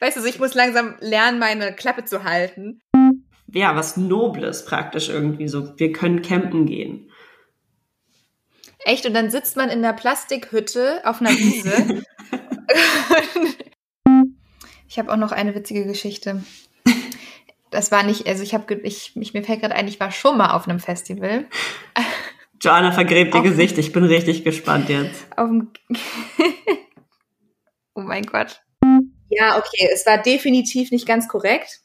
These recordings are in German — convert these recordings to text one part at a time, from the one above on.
weißt du, ich muss langsam lernen, meine Klappe zu halten. Ja, was Nobles praktisch irgendwie so. Wir können campen gehen. Echt? Und dann sitzt man in einer Plastikhütte auf einer Wiese. ich habe auch noch eine witzige Geschichte. Das war nicht, also ich habe, ich, ich, mir fällt gerade ein, ich war schon mal auf einem Festival. Joanna vergräbt ihr Gesicht, ich bin richtig gespannt jetzt. Auf dem oh mein Gott. Ja, okay, es war definitiv nicht ganz korrekt.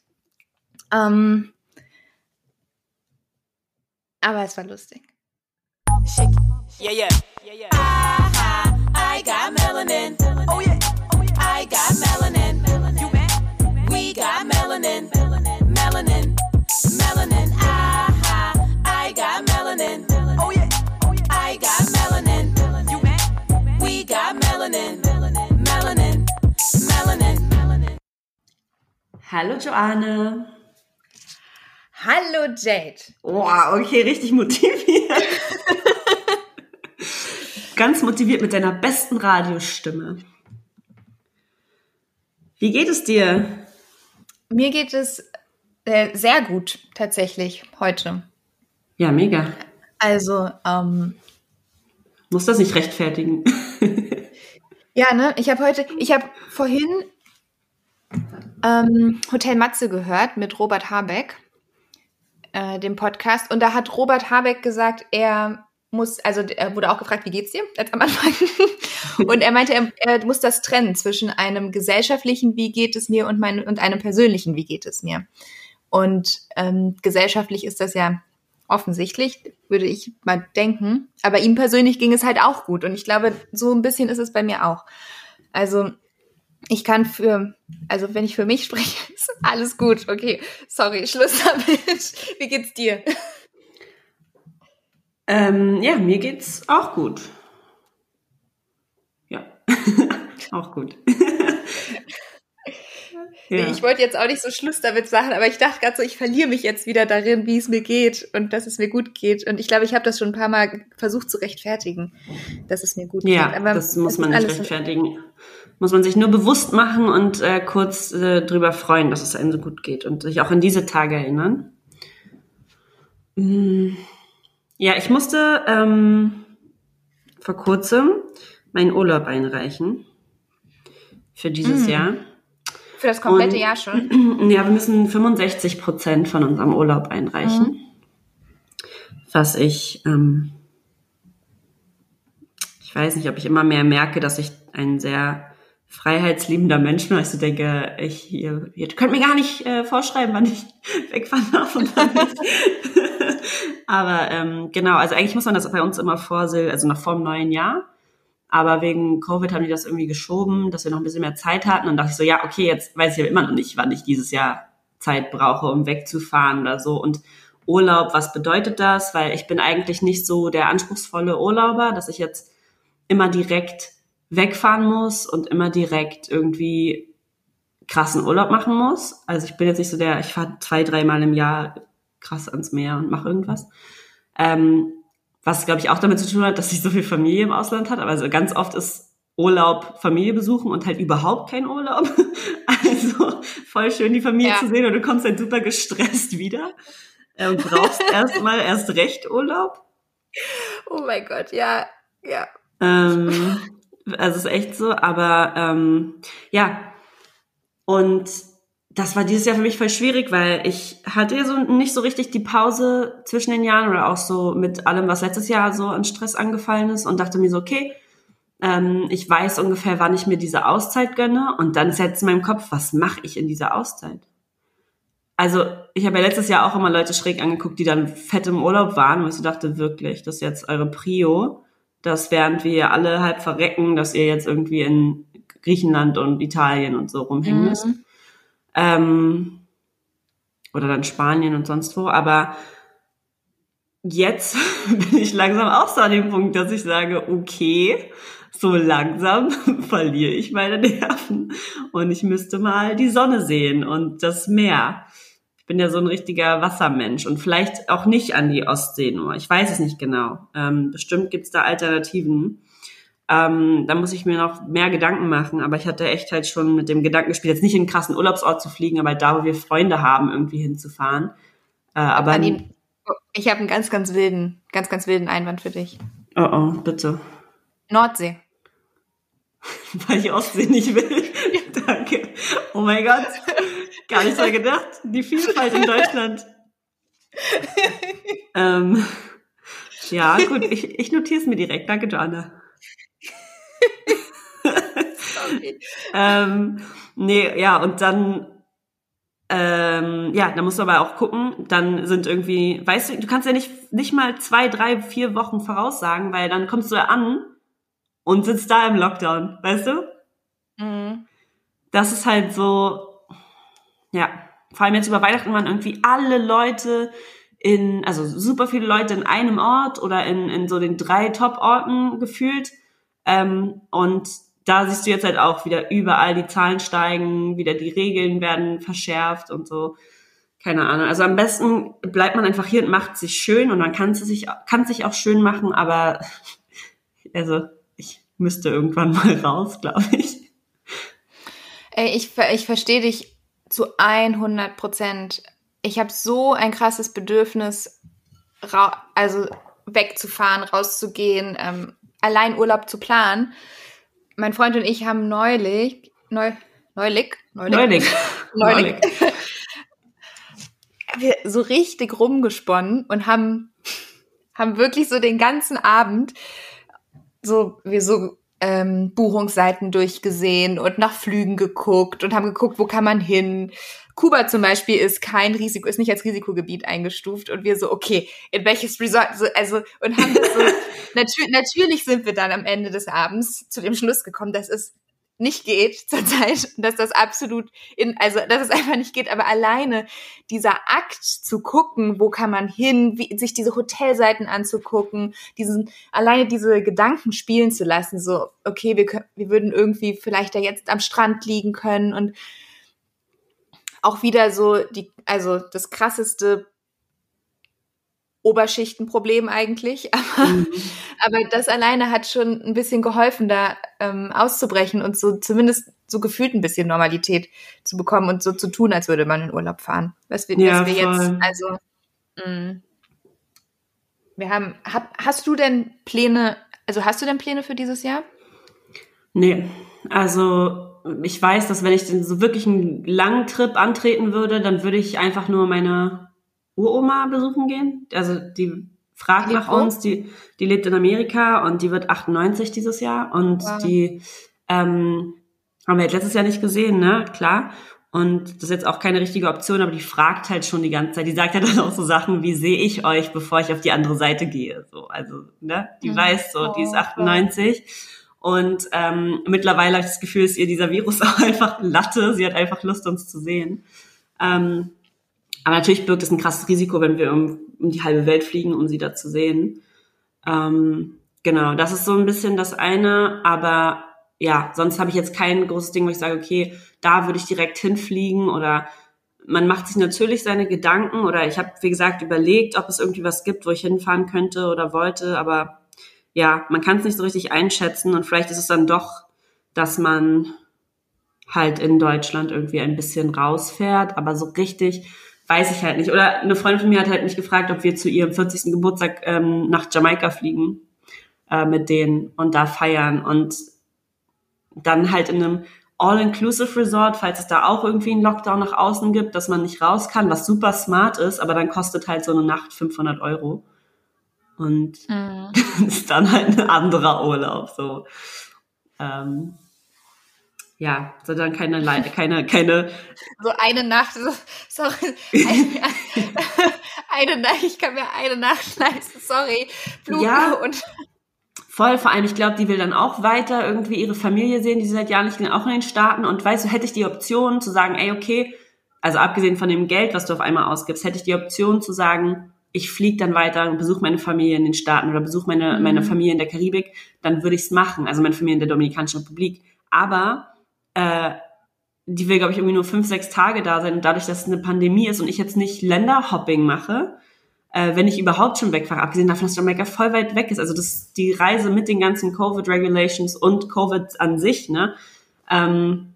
Ähm, aber es war lustig. Yeah, yeah, yeah, yeah. I, I got melanin. Hallo Joanne. Hallo Jade. Wow, okay, richtig motiviert. Ganz motiviert mit deiner besten Radiostimme. Wie geht es dir? Mir geht es äh, sehr gut tatsächlich heute. Ja, mega. Also, ähm, muss das nicht rechtfertigen. ja, ne? Ich habe heute, ich habe vorhin ähm, Hotel Matze gehört mit Robert Habeck, äh, dem Podcast, und da hat Robert Habeck gesagt, er muss, also er wurde auch gefragt, wie geht's dir? Als am Anfang. und er meinte, er, er, muss das trennen zwischen einem gesellschaftlichen, wie geht es mir und, mein, und einem persönlichen, wie geht es mir. Und ähm, gesellschaftlich ist das ja offensichtlich, würde ich mal denken. Aber ihm persönlich ging es halt auch gut. Und ich glaube, so ein bisschen ist es bei mir auch. Also ich kann für, also wenn ich für mich spreche, ist alles gut. Okay, sorry, Schluss damit. Wie geht's dir? Ähm, ja, mir geht's auch gut. Ja, auch gut. ja. Ich wollte jetzt auch nicht so Schluss damit sagen, aber ich dachte gerade so, ich verliere mich jetzt wieder darin, wie es mir geht und dass es mir gut geht. Und ich glaube, ich habe das schon ein paar Mal versucht zu rechtfertigen, dass es mir gut ja, geht. Aber das muss man nicht rechtfertigen. Muss man sich nur bewusst machen und äh, kurz äh, drüber freuen, dass es einem so gut geht und sich auch an diese Tage erinnern. Mhm. Ja, ich musste ähm, vor kurzem meinen Urlaub einreichen für dieses mm. Jahr. Für das komplette Und, Jahr schon? Ja, wir müssen 65 Prozent von unserem Urlaub einreichen. Mhm. Was ich, ähm, ich weiß nicht, ob ich immer mehr merke, dass ich ein sehr freiheitsliebender Mensch bin. Also denke, ich, ihr, ihr könnt mir gar nicht äh, vorschreiben, wann ich wegfahren darf und wann nicht. Aber ähm, genau, also eigentlich muss man das bei uns immer vorsehen, also nach vor dem neuen Jahr. Aber wegen Covid haben die das irgendwie geschoben, dass wir noch ein bisschen mehr Zeit hatten. Und dachte ich so, ja, okay, jetzt weiß ich aber immer noch nicht, wann ich dieses Jahr Zeit brauche, um wegzufahren oder so. Und Urlaub, was bedeutet das? Weil ich bin eigentlich nicht so der anspruchsvolle Urlauber, dass ich jetzt immer direkt wegfahren muss und immer direkt irgendwie krassen Urlaub machen muss. Also ich bin jetzt nicht so der, ich fahre zwei, dreimal im Jahr krass ans Meer und mache irgendwas. Ähm, was, glaube ich, auch damit zu tun hat, dass sie so viel Familie im Ausland hat. Aber also ganz oft ist Urlaub Familie besuchen und halt überhaupt kein Urlaub. Also voll schön, die Familie ja. zu sehen und du kommst halt super gestresst wieder und brauchst erstmal erst recht Urlaub. Oh mein Gott, ja, ja. Ähm, also ist echt so, aber ähm, ja. Und das war dieses Jahr für mich voll schwierig, weil ich hatte so nicht so richtig die Pause zwischen den Jahren oder auch so mit allem, was letztes Jahr so an Stress angefallen ist und dachte mir so, okay, ähm, ich weiß ungefähr, wann ich mir diese Auszeit gönne und dann setzt in meinem Kopf, was mache ich in dieser Auszeit? Also ich habe ja letztes Jahr auch immer Leute schräg angeguckt, die dann fett im Urlaub waren, wo ich dachte, wirklich, das ist jetzt eure Prio, dass während wir alle halb verrecken, dass ihr jetzt irgendwie in Griechenland und Italien und so rumhängen mhm. müsst ähm, oder dann Spanien und sonst wo. Aber jetzt bin ich langsam auch so an dem Punkt, dass ich sage, okay, so langsam verliere ich meine Nerven und ich müsste mal die Sonne sehen und das Meer. Ich bin ja so ein richtiger Wassermensch und vielleicht auch nicht an die Ostsee nur. Ich weiß es nicht genau. Ähm, bestimmt gibt's da Alternativen. Ähm, da muss ich mir noch mehr Gedanken machen, aber ich hatte echt halt schon mit dem Gedanken gespielt, jetzt nicht in einen krassen Urlaubsort zu fliegen, aber da, wo wir Freunde haben, irgendwie hinzufahren. Äh, aber Aline, ich habe einen ganz, ganz wilden, ganz, ganz wilden Einwand für dich. Oh oh, bitte. Nordsee. Weil ich Ostsee nicht will. Danke. Oh mein Gott. Gar nicht so gedacht. Die Vielfalt in Deutschland. ähm, ja, gut, ich, ich notiere es mir direkt. Danke, Joanna. ähm, nee, ja, und dann, ähm, ja, da musst du aber auch gucken, dann sind irgendwie, weißt du, du kannst ja nicht, nicht mal zwei, drei, vier Wochen voraussagen, weil dann kommst du an und sitzt da im Lockdown, weißt du? Mhm. Das ist halt so, ja, vor allem jetzt über Weihnachten waren irgendwie alle Leute in, also super viele Leute in einem Ort oder in, in so den drei Top-Orten gefühlt. Ähm, und da siehst du jetzt halt auch wieder überall die Zahlen steigen, wieder die Regeln werden verschärft und so. Keine Ahnung. Also am besten bleibt man einfach hier und macht sich schön und man kann es sich, kann sich auch schön machen, aber also ich müsste irgendwann mal raus, glaube ich. Ey, ich, ich verstehe dich zu 100 Prozent. Ich habe so ein krasses Bedürfnis, also wegzufahren, rauszugehen, ähm, allein Urlaub zu planen. Mein Freund und ich haben neulich, neu, neulich, neulich, neulich, neulich, wir so richtig rumgesponnen und haben, haben wirklich so den ganzen Abend so, wir so ähm, Buchungsseiten durchgesehen und nach Flügen geguckt und haben geguckt, wo kann man hin. Kuba zum Beispiel ist kein Risiko, ist nicht als Risikogebiet eingestuft und wir so, okay, in welches Resort, so, also, und haben das so, natür natürlich sind wir dann am Ende des Abends zu dem Schluss gekommen, dass es nicht geht zurzeit, dass das absolut in, also dass es einfach nicht geht, aber alleine dieser Akt zu gucken, wo kann man hin, wie, sich diese Hotelseiten anzugucken, diesen, alleine diese Gedanken spielen zu lassen, so, okay, wir, wir würden irgendwie vielleicht da jetzt am Strand liegen können und auch wieder so die, also das krasseste Oberschichtenproblem eigentlich, aber, mhm. aber das alleine hat schon ein bisschen geholfen, da ähm, auszubrechen und so zumindest so gefühlt ein bisschen Normalität zu bekommen und so zu tun, als würde man in Urlaub fahren. Was wir, ja, was wir jetzt, also mh, mm, wir haben, hab, hast du denn Pläne, also hast du denn Pläne für dieses Jahr? Nee, also ich weiß, dass wenn ich den so wirklich einen langen Trip antreten würde, dann würde ich einfach nur meine Uroma besuchen gehen. Also die fragt die nach uns, die, die lebt in Amerika und die wird 98 dieses Jahr und wow. die ähm, haben wir jetzt letztes Jahr nicht gesehen, ne? Klar. Und das ist jetzt auch keine richtige Option, aber die fragt halt schon die ganze Zeit. Die sagt ja dann auch so Sachen, wie sehe ich euch, bevor ich auf die andere Seite gehe. So, also, ne? Die mhm. weiß so, die ist 98. Und ähm, mittlerweile habe ich das Gefühl, ist ihr dieser Virus auch einfach Latte. Sie hat einfach Lust, uns zu sehen. Ähm, aber natürlich birgt es ein krasses Risiko, wenn wir um, um die halbe Welt fliegen, um sie da zu sehen. Ähm, genau, das ist so ein bisschen das eine. Aber ja, sonst habe ich jetzt kein großes Ding, wo ich sage, okay, da würde ich direkt hinfliegen oder man macht sich natürlich seine Gedanken oder ich habe, wie gesagt, überlegt, ob es irgendwie was gibt, wo ich hinfahren könnte oder wollte, aber ja, man kann es nicht so richtig einschätzen und vielleicht ist es dann doch, dass man halt in Deutschland irgendwie ein bisschen rausfährt, aber so richtig weiß ich halt nicht. Oder eine Freundin von mir hat halt mich gefragt, ob wir zu ihrem 40. Geburtstag ähm, nach Jamaika fliegen äh, mit denen und da feiern und dann halt in einem All-Inclusive Resort, falls es da auch irgendwie einen Lockdown nach außen gibt, dass man nicht raus kann, was super smart ist, aber dann kostet halt so eine Nacht 500 Euro. Und mhm. ist dann halt ein anderer Urlaub, so. Ähm, ja, so dann keine, keine, keine. So eine Nacht, so, sorry, eine, eine Nacht, ich kann mir eine Nacht leisten, sorry, Flug ja, und. Voll, vor allem, ich glaube, die will dann auch weiter irgendwie ihre Familie sehen, die sie seit Jahren nicht auch in den Staaten und weißt du, hätte ich die Option zu sagen, ey, okay, also abgesehen von dem Geld, was du auf einmal ausgibst, hätte ich die Option zu sagen, ich fliege dann weiter und besuche meine Familie in den Staaten oder besuche meine, mhm. meine Familie in der Karibik, dann würde ich es machen. Also meine Familie in der Dominikanischen Republik. Aber äh, die will, glaube ich, irgendwie nur fünf, sechs Tage da sein. Und dadurch, dass es eine Pandemie ist und ich jetzt nicht Länderhopping mache, äh, wenn ich überhaupt schon wegfahre, abgesehen davon, dass Jamaika voll weit weg ist. Also das, die Reise mit den ganzen Covid-Regulations und Covid an sich, ne, ähm,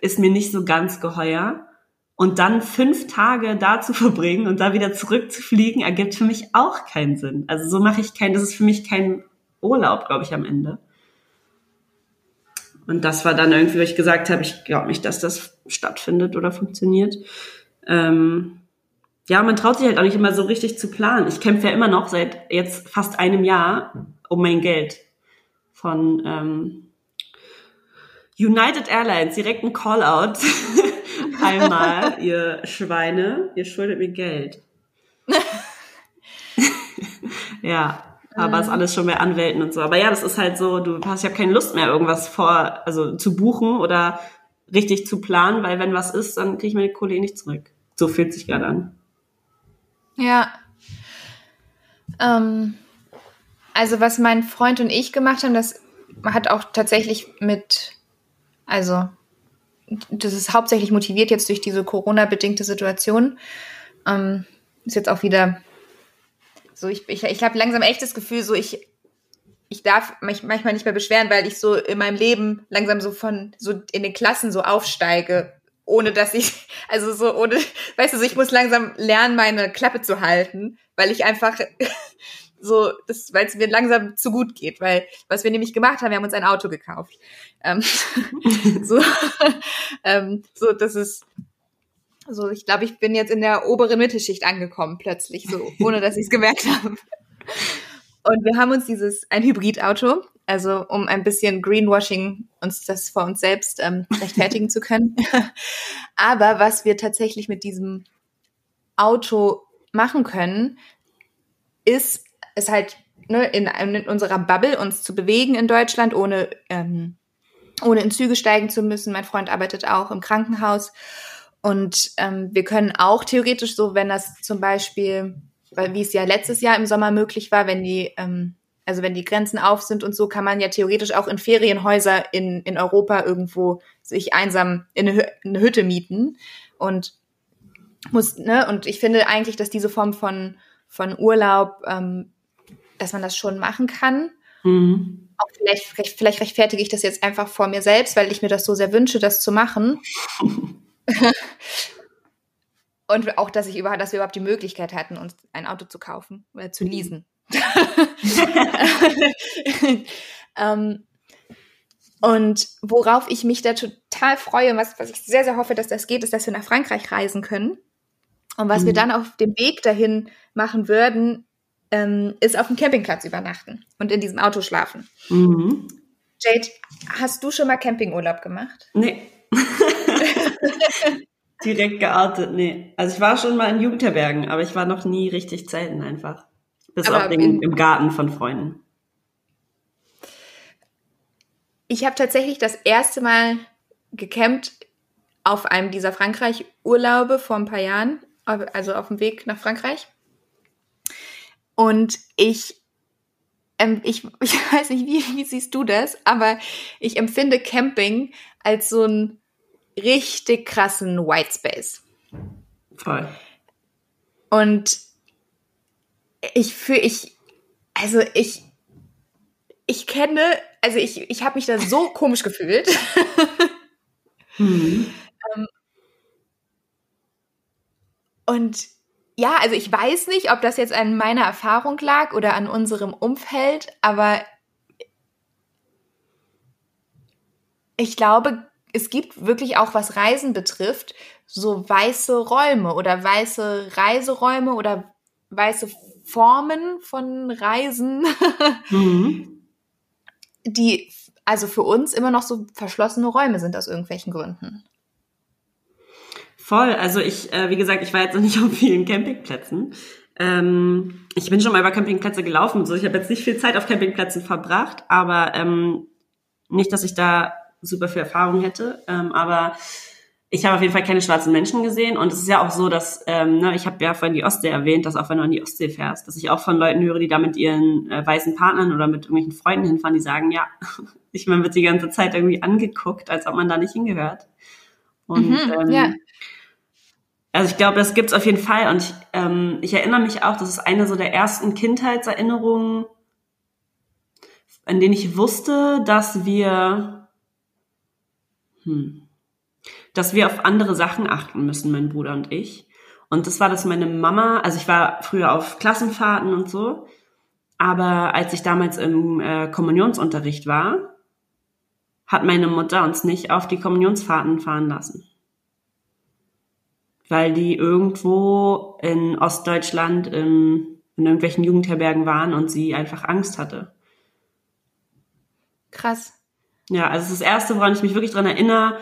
ist mir nicht so ganz geheuer. Und dann fünf Tage da zu verbringen und da wieder zurückzufliegen, ergibt für mich auch keinen Sinn. Also so mache ich keinen, das ist für mich kein Urlaub, glaube ich, am Ende. Und das war dann irgendwie, wo ich gesagt habe, ich glaube nicht, dass das stattfindet oder funktioniert. Ähm, ja, man traut sich halt auch nicht immer so richtig zu planen. Ich kämpfe ja immer noch seit jetzt fast einem Jahr um mein Geld von ähm, United Airlines, direkt ein Call-out. Einmal, ihr Schweine, ihr schuldet mir Geld. ja, aber ist alles schon bei Anwälten und so. Aber ja, das ist halt so, du hast ja keine Lust mehr, irgendwas vor, also zu buchen oder richtig zu planen, weil wenn was ist, dann kriege ich meine Kohle eh nicht zurück. So fühlt sich gerade an. Ja. Ähm, also was mein Freund und ich gemacht haben, das hat auch tatsächlich mit, also das ist hauptsächlich motiviert jetzt durch diese Corona-bedingte Situation. Ähm, ist jetzt auch wieder so, ich, ich, ich habe langsam echt das Gefühl, so ich, ich darf mich manchmal nicht mehr beschweren, weil ich so in meinem Leben langsam so von, so in den Klassen so aufsteige, ohne dass ich, also so ohne, weißt du, so ich muss langsam lernen, meine Klappe zu halten, weil ich einfach so, weil es mir langsam zu gut geht, weil was wir nämlich gemacht haben, wir haben uns ein Auto gekauft. Ähm, so, ähm, so, das ist so, ich glaube, ich bin jetzt in der oberen Mittelschicht angekommen, plötzlich, so, ohne dass ich es gemerkt habe. Und wir haben uns dieses, ein Hybridauto, also um ein bisschen Greenwashing uns das vor uns selbst ähm, rechtfertigen zu können. Aber was wir tatsächlich mit diesem Auto machen können, ist es halt ne, in, in unserer Bubble uns zu bewegen in Deutschland, ohne, ähm, ohne in Züge steigen zu müssen. Mein Freund arbeitet auch im Krankenhaus und ähm, wir können auch theoretisch so, wenn das zum Beispiel, weil wie es ja letztes Jahr im Sommer möglich war, wenn die, ähm, also wenn die Grenzen auf sind und so, kann man ja theoretisch auch in Ferienhäuser in, in Europa irgendwo sich einsam in eine, eine Hütte mieten. Und muss, ne, und ich finde eigentlich, dass diese Form von, von Urlaub, ähm, dass man das schon machen kann. Mhm. Auch vielleicht, vielleicht rechtfertige ich das jetzt einfach vor mir selbst, weil ich mir das so sehr wünsche, das zu machen. Und auch, dass ich überhaupt, dass wir überhaupt die Möglichkeit hatten, uns ein Auto zu kaufen oder zu leasen. ähm, und worauf ich mich da total freue, was, was ich sehr, sehr hoffe, dass das geht, ist, dass wir nach Frankreich reisen können. Und was mhm. wir dann auf dem Weg dahin machen würden, ähm, ist auf dem Campingplatz übernachten und in diesem Auto schlafen. Mhm. Jade, hast du schon mal Campingurlaub gemacht? Nee. Direkt geartet, nee. Also ich war schon mal in Jugendherbergen, aber ich war noch nie richtig zelten einfach. Bis aber auf den, im Garten von Freunden. Ich habe tatsächlich das erste Mal gecampt auf einem dieser Frankreich-Urlaube vor ein paar Jahren, also auf dem Weg nach Frankreich. Und ich, ähm, ich, ich weiß nicht, wie, wie siehst du das, aber ich empfinde Camping als so ein richtig krassen Whitespace. Voll. Und ich fühle, ich, also ich, ich kenne, also ich, ich habe mich da so komisch gefühlt. mhm. Ähm, und ja, also ich weiß nicht, ob das jetzt an meiner Erfahrung lag oder an unserem Umfeld, aber ich glaube, es gibt wirklich auch, was Reisen betrifft, so weiße Räume oder weiße Reiseräume oder weiße Formen von Reisen, mhm. die also für uns immer noch so verschlossene Räume sind aus irgendwelchen Gründen. Voll, also ich, äh, wie gesagt, ich war jetzt noch nicht auf vielen Campingplätzen. Ähm, ich bin schon mal über Campingplätze gelaufen so. Ich habe jetzt nicht viel Zeit auf Campingplätzen verbracht, aber ähm, nicht, dass ich da super viel Erfahrung hätte. Ähm, aber ich habe auf jeden Fall keine schwarzen Menschen gesehen. Und es ist ja auch so, dass, ähm, ne, ich habe ja vorhin die Ostsee erwähnt, dass auch wenn du an die Ostsee fährst, dass ich auch von Leuten höre, die da mit ihren äh, weißen Partnern oder mit irgendwelchen Freunden hinfahren, die sagen, ja, ich man wird die ganze Zeit irgendwie angeguckt, als ob man da nicht hingehört. Und mhm, ähm, ja. Also ich glaube, das gibt's auf jeden Fall. Und ich, ähm, ich erinnere mich auch, das ist eine so der ersten Kindheitserinnerungen, an denen ich wusste, dass wir, hm, dass wir auf andere Sachen achten müssen, mein Bruder und ich. Und das war, dass meine Mama, also ich war früher auf Klassenfahrten und so, aber als ich damals im äh, Kommunionsunterricht war, hat meine Mutter uns nicht auf die Kommunionsfahrten fahren lassen weil die irgendwo in Ostdeutschland in, in irgendwelchen Jugendherbergen waren und sie einfach Angst hatte. Krass. Ja, also das erste, woran ich mich wirklich dran erinnere,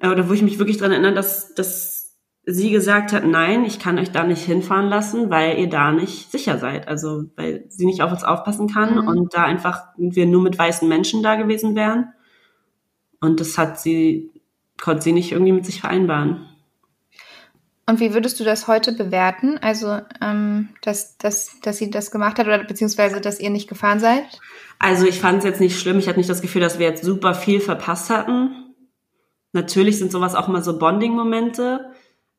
äh, oder wo ich mich wirklich dran erinnere, dass, dass sie gesagt hat, nein, ich kann euch da nicht hinfahren lassen, weil ihr da nicht sicher seid. Also, weil sie nicht auf uns aufpassen kann mhm. und da einfach wir nur mit weißen Menschen da gewesen wären. Und das hat sie, konnte sie nicht irgendwie mit sich vereinbaren. Und wie würdest du das heute bewerten? Also, ähm, dass, dass, dass sie das gemacht hat oder beziehungsweise, dass ihr nicht gefahren seid? Also ich fand es jetzt nicht schlimm. Ich hatte nicht das Gefühl, dass wir jetzt super viel verpasst hatten. Natürlich sind sowas auch immer so Bonding-Momente.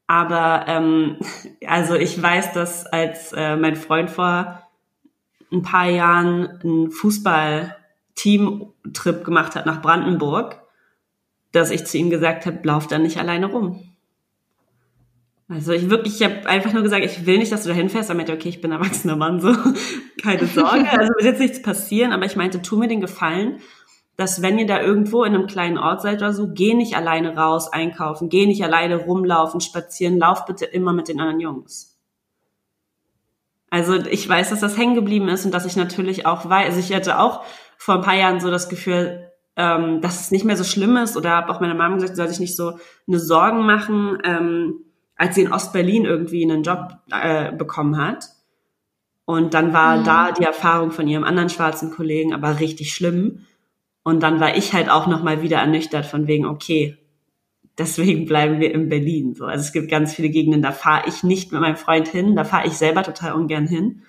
Aber ähm, also ich weiß, dass als äh, mein Freund vor ein paar Jahren einen Fußball-Team-Trip gemacht hat nach Brandenburg, dass ich zu ihm gesagt habe, lauf da nicht alleine rum. Also ich wirklich, ich habe einfach nur gesagt, ich will nicht, dass du da hinfährst. Er meinte, okay, ich bin erwachsener Mann, so keine Sorge. Also wird jetzt nichts passieren, aber ich meinte, tu mir den Gefallen, dass wenn ihr da irgendwo in einem kleinen Ort seid oder so, geh nicht alleine raus einkaufen, geh nicht alleine rumlaufen, spazieren, lauf bitte immer mit den anderen Jungs. Also ich weiß, dass das hängen geblieben ist und dass ich natürlich auch weiß, also ich hatte auch vor ein paar Jahren so das Gefühl, ähm, dass es nicht mehr so schlimm ist oder habe auch meiner Mama gesagt, soll sich nicht so eine Sorgen machen. Ähm, als sie in Ostberlin irgendwie einen Job äh, bekommen hat. Und dann war mhm. da die Erfahrung von ihrem anderen schwarzen Kollegen aber richtig schlimm. Und dann war ich halt auch nochmal wieder ernüchtert von wegen, okay, deswegen bleiben wir in Berlin. So, also es gibt ganz viele Gegenden, da fahre ich nicht mit meinem Freund hin, da fahre ich selber total ungern hin.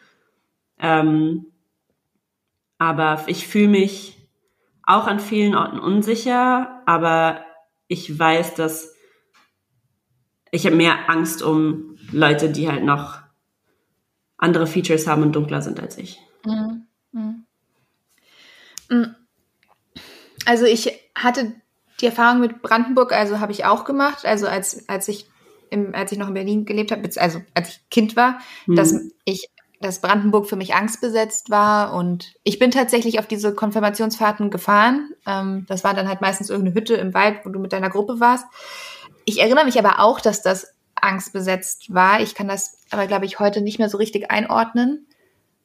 Ähm, aber ich fühle mich auch an vielen Orten unsicher, aber ich weiß, dass ich habe mehr Angst um Leute, die halt noch andere Features haben und dunkler sind als ich. Mhm. Mhm. mhm. Also ich hatte die Erfahrung mit Brandenburg, also habe ich auch gemacht, also als, als ich im, als ich noch in Berlin gelebt habe, also als ich Kind war, mhm. dass ich dass Brandenburg für mich angstbesetzt war und ich bin tatsächlich auf diese Konfirmationsfahrten gefahren. Ähm, das war dann halt meistens irgendeine Hütte im Wald, wo du mit deiner Gruppe warst. Ich erinnere mich aber auch, dass das angstbesetzt war. Ich kann das aber, glaube ich, heute nicht mehr so richtig einordnen.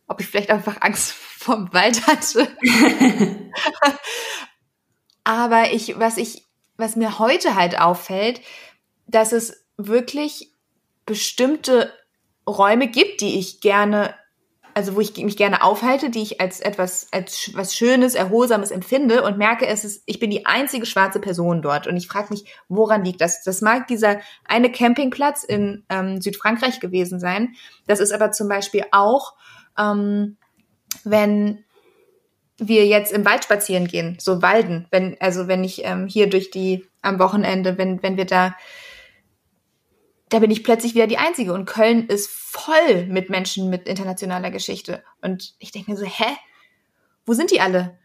Ob ich vielleicht einfach Angst vorm Wald hatte. aber ich, was ich, was mir heute halt auffällt, dass es wirklich bestimmte Räume gibt, die ich gerne also wo ich mich gerne aufhalte, die ich als etwas, als was Schönes, Erholsames empfinde und merke, es ist, ich bin die einzige schwarze Person dort. Und ich frage mich, woran liegt das? Das mag dieser eine Campingplatz in ähm, Südfrankreich gewesen sein. Das ist aber zum Beispiel auch, ähm, wenn wir jetzt im Wald spazieren gehen, so Walden, wenn, also wenn ich ähm, hier durch die am Wochenende, wenn, wenn wir da da bin ich plötzlich wieder die Einzige. Und Köln ist voll mit Menschen mit internationaler Geschichte. Und ich denke mir so, hä? Wo sind die alle?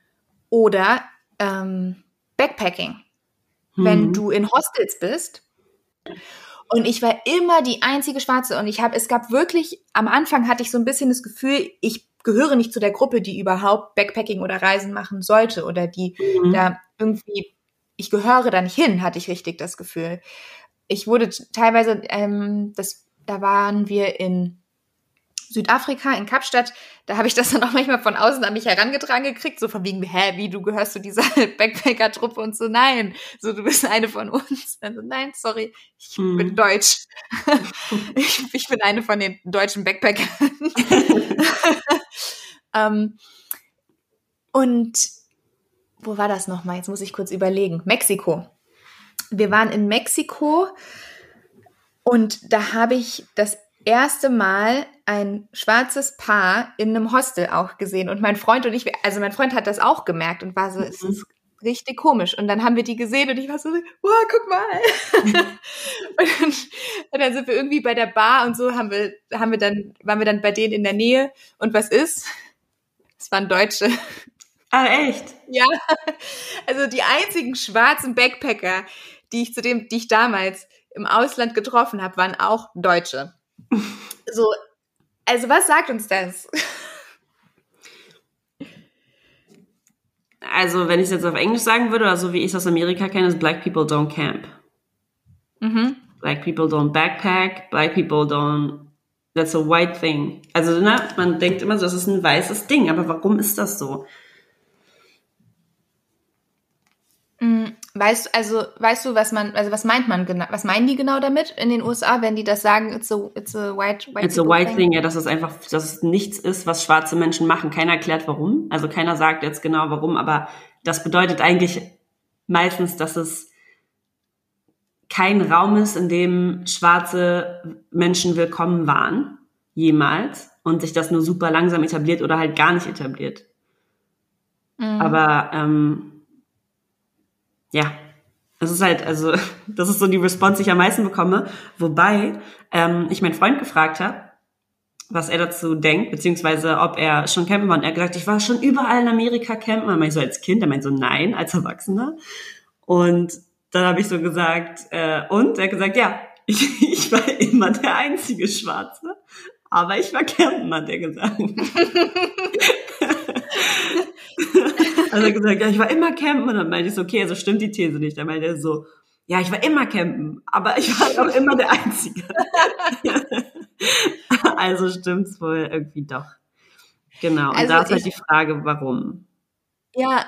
Oder ähm, Backpacking. Hm. Wenn du in Hostels bist. Und ich war immer die einzige Schwarze. Und ich habe, es gab wirklich, am Anfang hatte ich so ein bisschen das Gefühl, ich gehöre nicht zu der Gruppe, die überhaupt Backpacking oder Reisen machen sollte oder die mhm. da irgendwie, ich gehöre da nicht hin, hatte ich richtig das Gefühl ich wurde teilweise, ähm, das, da waren wir in Südafrika, in Kapstadt, da habe ich das dann auch manchmal von außen an mich herangetragen gekriegt, so von wegen, hä, wie, du gehörst zu dieser Backpacker-Truppe und so, nein, so, du bist eine von uns. Also, nein, sorry, ich hm. bin deutsch. ich, ich, bin eine von den deutschen Backpackern. ähm, und wo war das nochmal? Jetzt muss ich kurz überlegen. Mexiko wir waren in Mexiko und da habe ich das erste Mal ein schwarzes Paar in einem Hostel auch gesehen und mein Freund und ich, also mein Freund hat das auch gemerkt und war so, mhm. es ist richtig komisch. Und dann haben wir die gesehen und ich war so, wow, guck mal. und, dann, und, dann, sind wir irgendwie bei der Bar und so haben wir, haben wir dann, waren wir dann bei denen in der Nähe. Und was ist? Es waren Deutsche. Ah, echt? Ja. Also die einzigen schwarzen Backpacker, die ich zu dem, die ich damals im Ausland getroffen habe, waren auch Deutsche. So, also was sagt uns das? Also, wenn ich es jetzt auf Englisch sagen würde, oder so wie ich es aus Amerika kenne, ist Black people don't camp. Mhm. Black people don't backpack, black people don't, that's a white thing. Also, ne, man denkt immer so, das ist ein weißes Ding, aber warum ist das so? Weißt du, also weißt du, was man, also was meint man genau, was meinen die genau damit in den USA, wenn die das sagen, it's a, it's a white, white It's a white thing? thing, ja, dass es einfach, dass es nichts ist, was schwarze Menschen machen. Keiner erklärt warum. Also keiner sagt jetzt genau warum, aber das bedeutet eigentlich meistens, dass es kein Raum ist, in dem schwarze Menschen willkommen waren, jemals, und sich das nur super langsam etabliert oder halt gar nicht etabliert. Mhm. Aber ähm, ja, das ist halt, also, das ist so die Response, die ich am meisten bekomme. Wobei ähm, ich meinen Freund gefragt habe, was er dazu denkt, beziehungsweise ob er schon campen war. Und er hat gesagt, ich war schon überall in Amerika campen. Und ich so als Kind, er meint so, nein, als Erwachsener. Und dann habe ich so gesagt, äh, und? Er hat gesagt, ja, ich, ich war immer der einzige Schwarze. Aber ich war campen, hat er gesagt. Also er gesagt, ja, ich war immer campen. Und dann meinte ich so, okay, also stimmt die These nicht. Dann meinte er so, ja, ich war immer campen, aber ich war auch immer der Einzige. also stimmt's wohl irgendwie doch. Genau. Und also da ist halt die Frage, warum. Ja,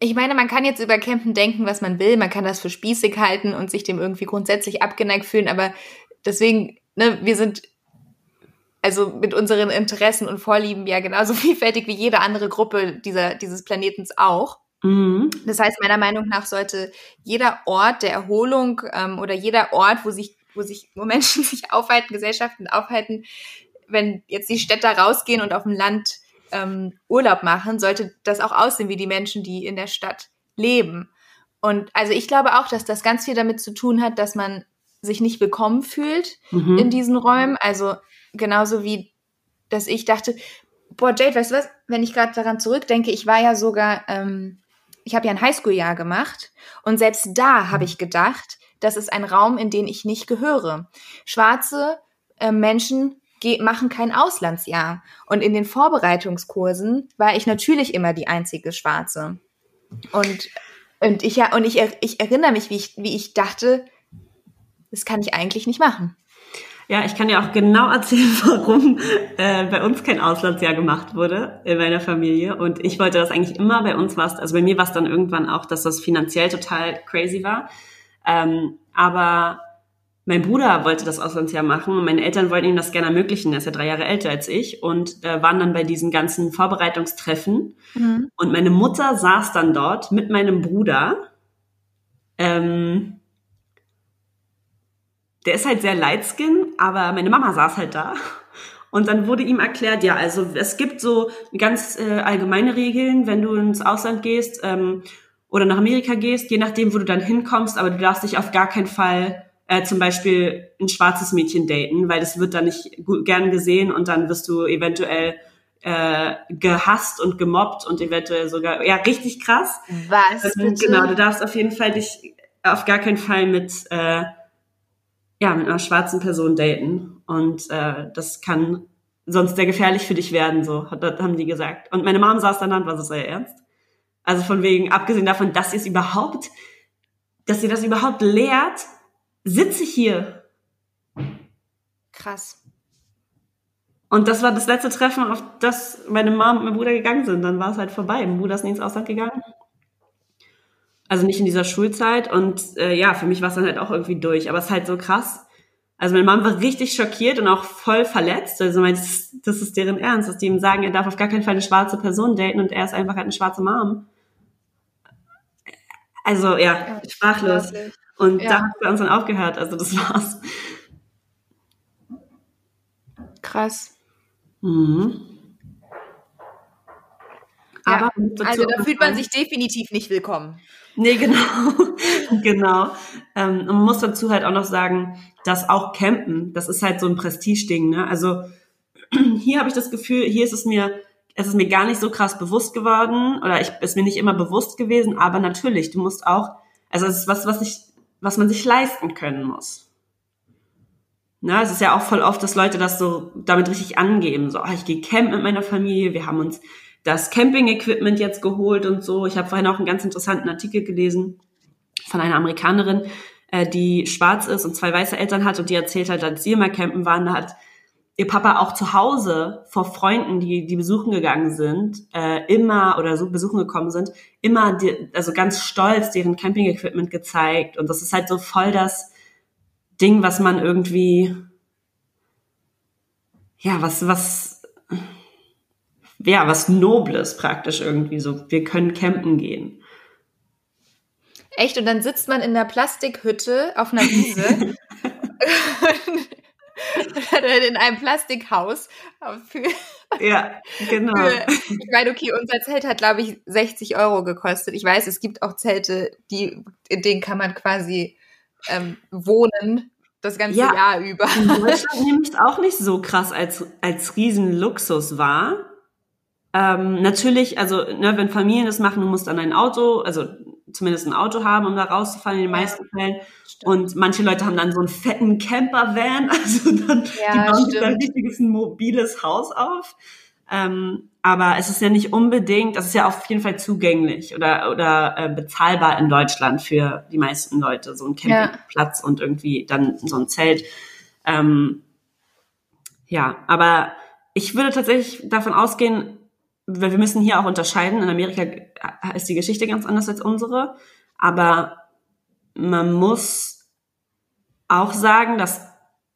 ich meine, man kann jetzt über Campen denken, was man will. Man kann das für spießig halten und sich dem irgendwie grundsätzlich abgeneigt fühlen. Aber deswegen, ne, wir sind also mit unseren Interessen und Vorlieben ja genauso vielfältig wie jede andere Gruppe dieser, dieses Planetens auch. Mhm. Das heißt, meiner Meinung nach sollte jeder Ort der Erholung ähm, oder jeder Ort, wo sich, wo sich, wo Menschen sich aufhalten, Gesellschaften aufhalten, wenn jetzt die Städter rausgehen und auf dem Land ähm, Urlaub machen, sollte das auch aussehen wie die Menschen, die in der Stadt leben. Und also ich glaube auch, dass das ganz viel damit zu tun hat, dass man sich nicht willkommen fühlt mhm. in diesen Räumen. Also genauso wie, dass ich dachte, boah, Jade, weißt du was, wenn ich gerade daran zurückdenke, ich war ja sogar, ähm, ich habe ja ein Highschool-Jahr gemacht und selbst da habe ich gedacht, das ist ein Raum, in den ich nicht gehöre. Schwarze äh, Menschen machen kein Auslandsjahr. Und in den Vorbereitungskursen war ich natürlich immer die einzige Schwarze. Und, und ich ja, und ich, ich erinnere mich, wie ich, wie ich dachte, das kann ich eigentlich nicht machen. Ja, ich kann ja auch genau erzählen, warum äh, bei uns kein Auslandsjahr gemacht wurde in meiner Familie. Und ich wollte das eigentlich immer. Bei uns war es, also bei mir war es dann irgendwann auch, dass das finanziell total crazy war. Ähm, aber mein Bruder wollte das Auslandsjahr machen und meine Eltern wollten ihm das gerne ermöglichen. Er ist ja drei Jahre älter als ich und äh, waren dann bei diesen ganzen Vorbereitungstreffen. Mhm. Und meine Mutter saß dann dort mit meinem Bruder. Ähm, der ist halt sehr lightskin, aber meine Mama saß halt da. Und dann wurde ihm erklärt, ja, also es gibt so ganz äh, allgemeine Regeln, wenn du ins Ausland gehst ähm, oder nach Amerika gehst, je nachdem, wo du dann hinkommst, aber du darfst dich auf gar keinen Fall äh, zum Beispiel ein schwarzes Mädchen daten, weil das wird dann nicht gut, gern gesehen und dann wirst du eventuell äh, gehasst und gemobbt und eventuell sogar, ja, richtig krass. Was? Also, genau, du darfst auf jeden Fall dich auf gar keinen Fall mit äh, ja, mit einer schwarzen Person daten. Und äh, das kann sonst sehr gefährlich für dich werden, so hat, haben die gesagt. Und meine Mom saß dann und was ist euer Ernst? Also von wegen, abgesehen davon, dass ihr es überhaupt, dass ihr das überhaupt lehrt, sitze ich hier. Krass. Und das war das letzte Treffen, auf das meine Mom und mein Bruder gegangen sind. Dann war es halt vorbei. Mein Bruder ist nicht ins Ausland gegangen. Also nicht in dieser Schulzeit. Und äh, ja, für mich war es dann halt auch irgendwie durch. Aber es ist halt so krass. Also meine Mom war richtig schockiert und auch voll verletzt. Also meint, das, das ist deren Ernst, dass die ihm sagen, er darf auf gar keinen Fall eine schwarze Person daten und er ist einfach halt eine schwarze Mom. Also ja, ja sprachlos. Und ja. da hat es bei uns dann aufgehört. Also das war's. Krass. Mhm. Ja, also da fühlt man sich definitiv nicht willkommen. Nee, genau. genau. Ähm, man muss dazu halt auch noch sagen, dass auch Campen, das ist halt so ein Prestigeding, ne? Also hier habe ich das Gefühl, hier ist es mir, es ist mir gar nicht so krass bewusst geworden oder ich ist mir nicht immer bewusst gewesen, aber natürlich, du musst auch, also es ist was, was ich, was man sich leisten können muss. Na, es ist ja auch voll oft, dass Leute das so damit richtig angeben, so, oh, ich gehe campen mit meiner Familie, wir haben uns das Camping-Equipment jetzt geholt und so. Ich habe vorhin auch einen ganz interessanten Artikel gelesen von einer Amerikanerin, äh, die schwarz ist und zwei weiße Eltern hat und die erzählt hat, als sie immer campen waren, da hat ihr Papa auch zu Hause vor Freunden, die die besuchen gegangen sind, äh, immer oder so besuchen gekommen sind, immer die, also ganz stolz deren Camping-Equipment gezeigt und das ist halt so voll das Ding, was man irgendwie ja was was ja, was Nobles praktisch irgendwie so. Wir können campen gehen. Echt? Und dann sitzt man in der Plastikhütte auf einer Wiese. oder in einem Plastikhaus. Für, ja, genau. Für, ich meine, okay, unser Zelt hat, glaube ich, 60 Euro gekostet. Ich weiß, es gibt auch Zelte, die, in denen kann man quasi ähm, wohnen das ganze ja, Jahr über. In Deutschland nehme ich es auch nicht so krass als, als Riesenluxus wahr. Ähm, natürlich, also ne, wenn Familien das machen, du musst dann ein Auto, also zumindest ein Auto haben, um da rauszufahren in den meisten Fällen. Stimmt. Und manche Leute haben dann so einen fetten Camper-Van, also dann ja, die bauen sich ein richtiges mobiles Haus auf. Ähm, aber es ist ja nicht unbedingt, das ist ja auf jeden Fall zugänglich oder, oder äh, bezahlbar in Deutschland für die meisten Leute, so ein Campingplatz ja. und irgendwie dann so ein Zelt. Ähm, ja, aber ich würde tatsächlich davon ausgehen, weil wir müssen hier auch unterscheiden. In Amerika ist die Geschichte ganz anders als unsere. Aber man muss auch sagen, dass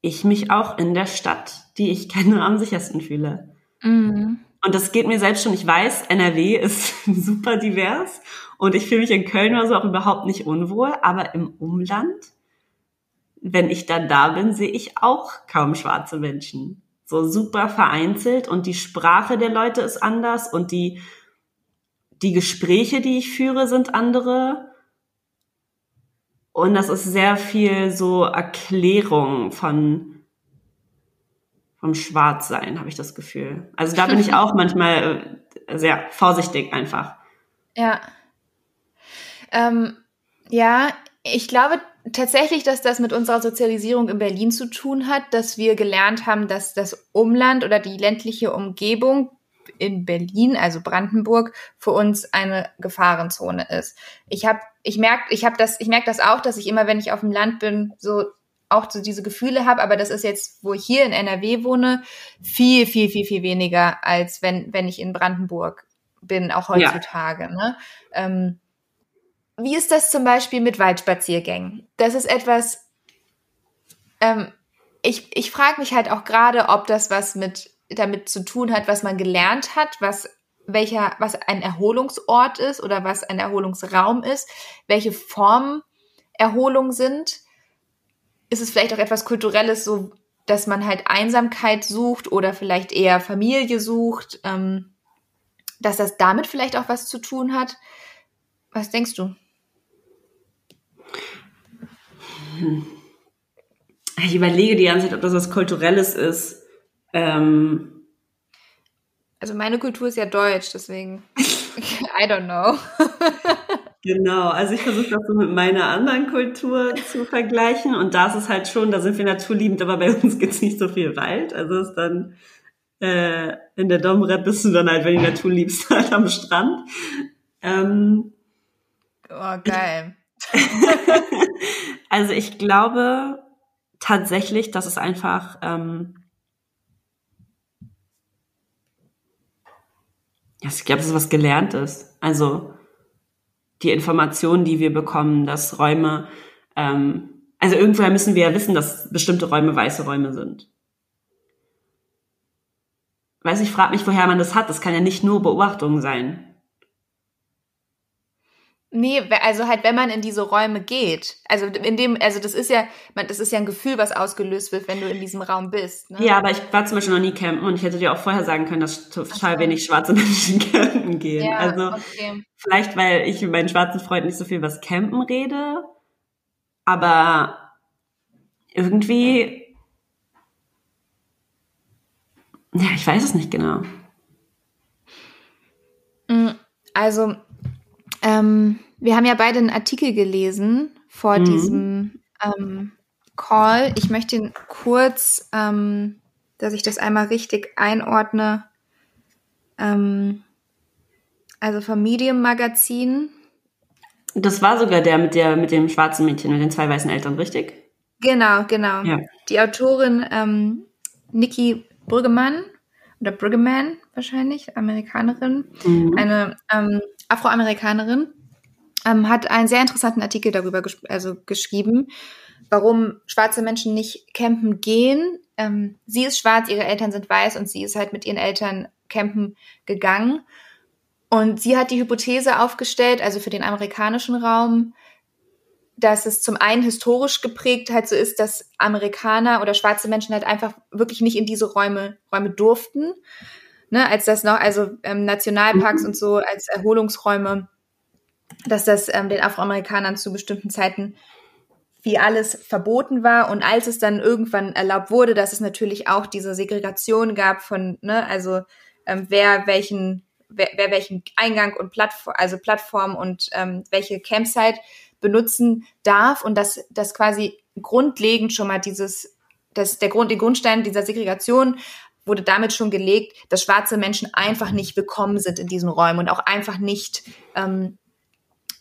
ich mich auch in der Stadt, die ich kenne, am sichersten fühle. Mhm. Und das geht mir selbst schon. Ich weiß, NRW ist super divers und ich fühle mich in Köln oder so auch überhaupt nicht unwohl. Aber im Umland, wenn ich dann da bin, sehe ich auch kaum schwarze Menschen so super vereinzelt und die Sprache der Leute ist anders und die, die Gespräche, die ich führe, sind andere. Und das ist sehr viel so Erklärung von, vom Schwarzsein, habe ich das Gefühl. Also da bin ich auch manchmal äh, sehr vorsichtig einfach. Ja. Ähm, ja, ich glaube tatsächlich, dass das mit unserer Sozialisierung in Berlin zu tun hat, dass wir gelernt haben, dass das Umland oder die ländliche Umgebung in Berlin, also Brandenburg, für uns eine Gefahrenzone ist. Ich habe, ich merke, ich habe das, ich merke das auch, dass ich immer, wenn ich auf dem Land bin, so auch so diese Gefühle habe, aber das ist jetzt, wo ich hier in NRW wohne, viel, viel, viel, viel weniger, als wenn, wenn ich in Brandenburg bin, auch heutzutage. Ja. Ne? Ähm, wie ist das zum Beispiel mit Waldspaziergängen? Das ist etwas, ähm, ich, ich frage mich halt auch gerade, ob das was mit damit zu tun hat, was man gelernt hat, was welcher, was ein Erholungsort ist oder was ein Erholungsraum ist, welche Formen Erholung sind. Ist es vielleicht auch etwas Kulturelles, so dass man halt Einsamkeit sucht oder vielleicht eher Familie sucht, ähm, dass das damit vielleicht auch was zu tun hat? Was denkst du? Hm. Ich überlege die ganze Zeit, ob das was Kulturelles ist. Ähm also meine Kultur ist ja deutsch, deswegen I don't know. genau, also ich versuche das so mit meiner anderen Kultur zu vergleichen und da ist es halt schon, da sind wir naturliebend, aber bei uns gibt es nicht so viel Wald. Also ist dann äh, in der Domrep bist du dann halt, wenn du Natur liebst, halt am Strand. Ähm, oh, geil. also ich glaube tatsächlich, dass es einfach ähm, ja, ich glaube, es ist was Gelerntes. Also die Informationen, die wir bekommen, dass Räume, ähm, also irgendwoher müssen wir ja wissen, dass bestimmte Räume weiße Räume sind. Weiß ich frage mich, woher man das hat. Das kann ja nicht nur Beobachtung sein. Nee, also halt, wenn man in diese Räume geht. Also in dem, also das ist ja, das ist ja ein Gefühl, was ausgelöst wird, wenn du in diesem Raum bist. Ne? Ja, aber ich war zum Beispiel noch nie campen und ich hätte dir auch vorher sagen können, dass total wenig schwarze Menschen campen gehen. Ja, also okay. vielleicht, weil ich mit meinen schwarzen Freunden nicht so viel über das Campen rede, aber irgendwie, ja, ich weiß es nicht genau. Mm, also ähm, wir haben ja beide einen Artikel gelesen vor mhm. diesem ähm, Call. Ich möchte ihn kurz, ähm, dass ich das einmal richtig einordne. Ähm, also vom Medium Magazin. Das war sogar der mit der mit dem schwarzen Mädchen und den zwei weißen Eltern, richtig? Genau, genau. Ja. Die Autorin ähm, Nikki Brüggemann oder Brüggemann wahrscheinlich, Amerikanerin, mhm. eine ähm, Afroamerikanerin, ähm, hat einen sehr interessanten Artikel darüber ges also geschrieben, warum schwarze Menschen nicht campen gehen. Ähm, sie ist schwarz, ihre Eltern sind weiß und sie ist halt mit ihren Eltern campen gegangen. Und sie hat die Hypothese aufgestellt, also für den amerikanischen Raum, dass es zum einen historisch geprägt halt so ist, dass Amerikaner oder schwarze Menschen halt einfach wirklich nicht in diese Räume, Räume durften ne, als das noch, also ähm, Nationalparks mhm. und so als Erholungsräume, dass das ähm, den Afroamerikanern zu bestimmten Zeiten wie alles verboten war und als es dann irgendwann erlaubt wurde, dass es natürlich auch diese Segregation gab von, ne, also ähm, wer welchen wer, wer welchen Eingang und Plattform, also Plattform und ähm, welche Campsite benutzen darf und dass das quasi grundlegend schon mal dieses das der Grund, den Grundstein dieser Segregation wurde damit schon gelegt, dass schwarze Menschen einfach nicht willkommen sind in diesen Räumen und auch einfach nicht ähm,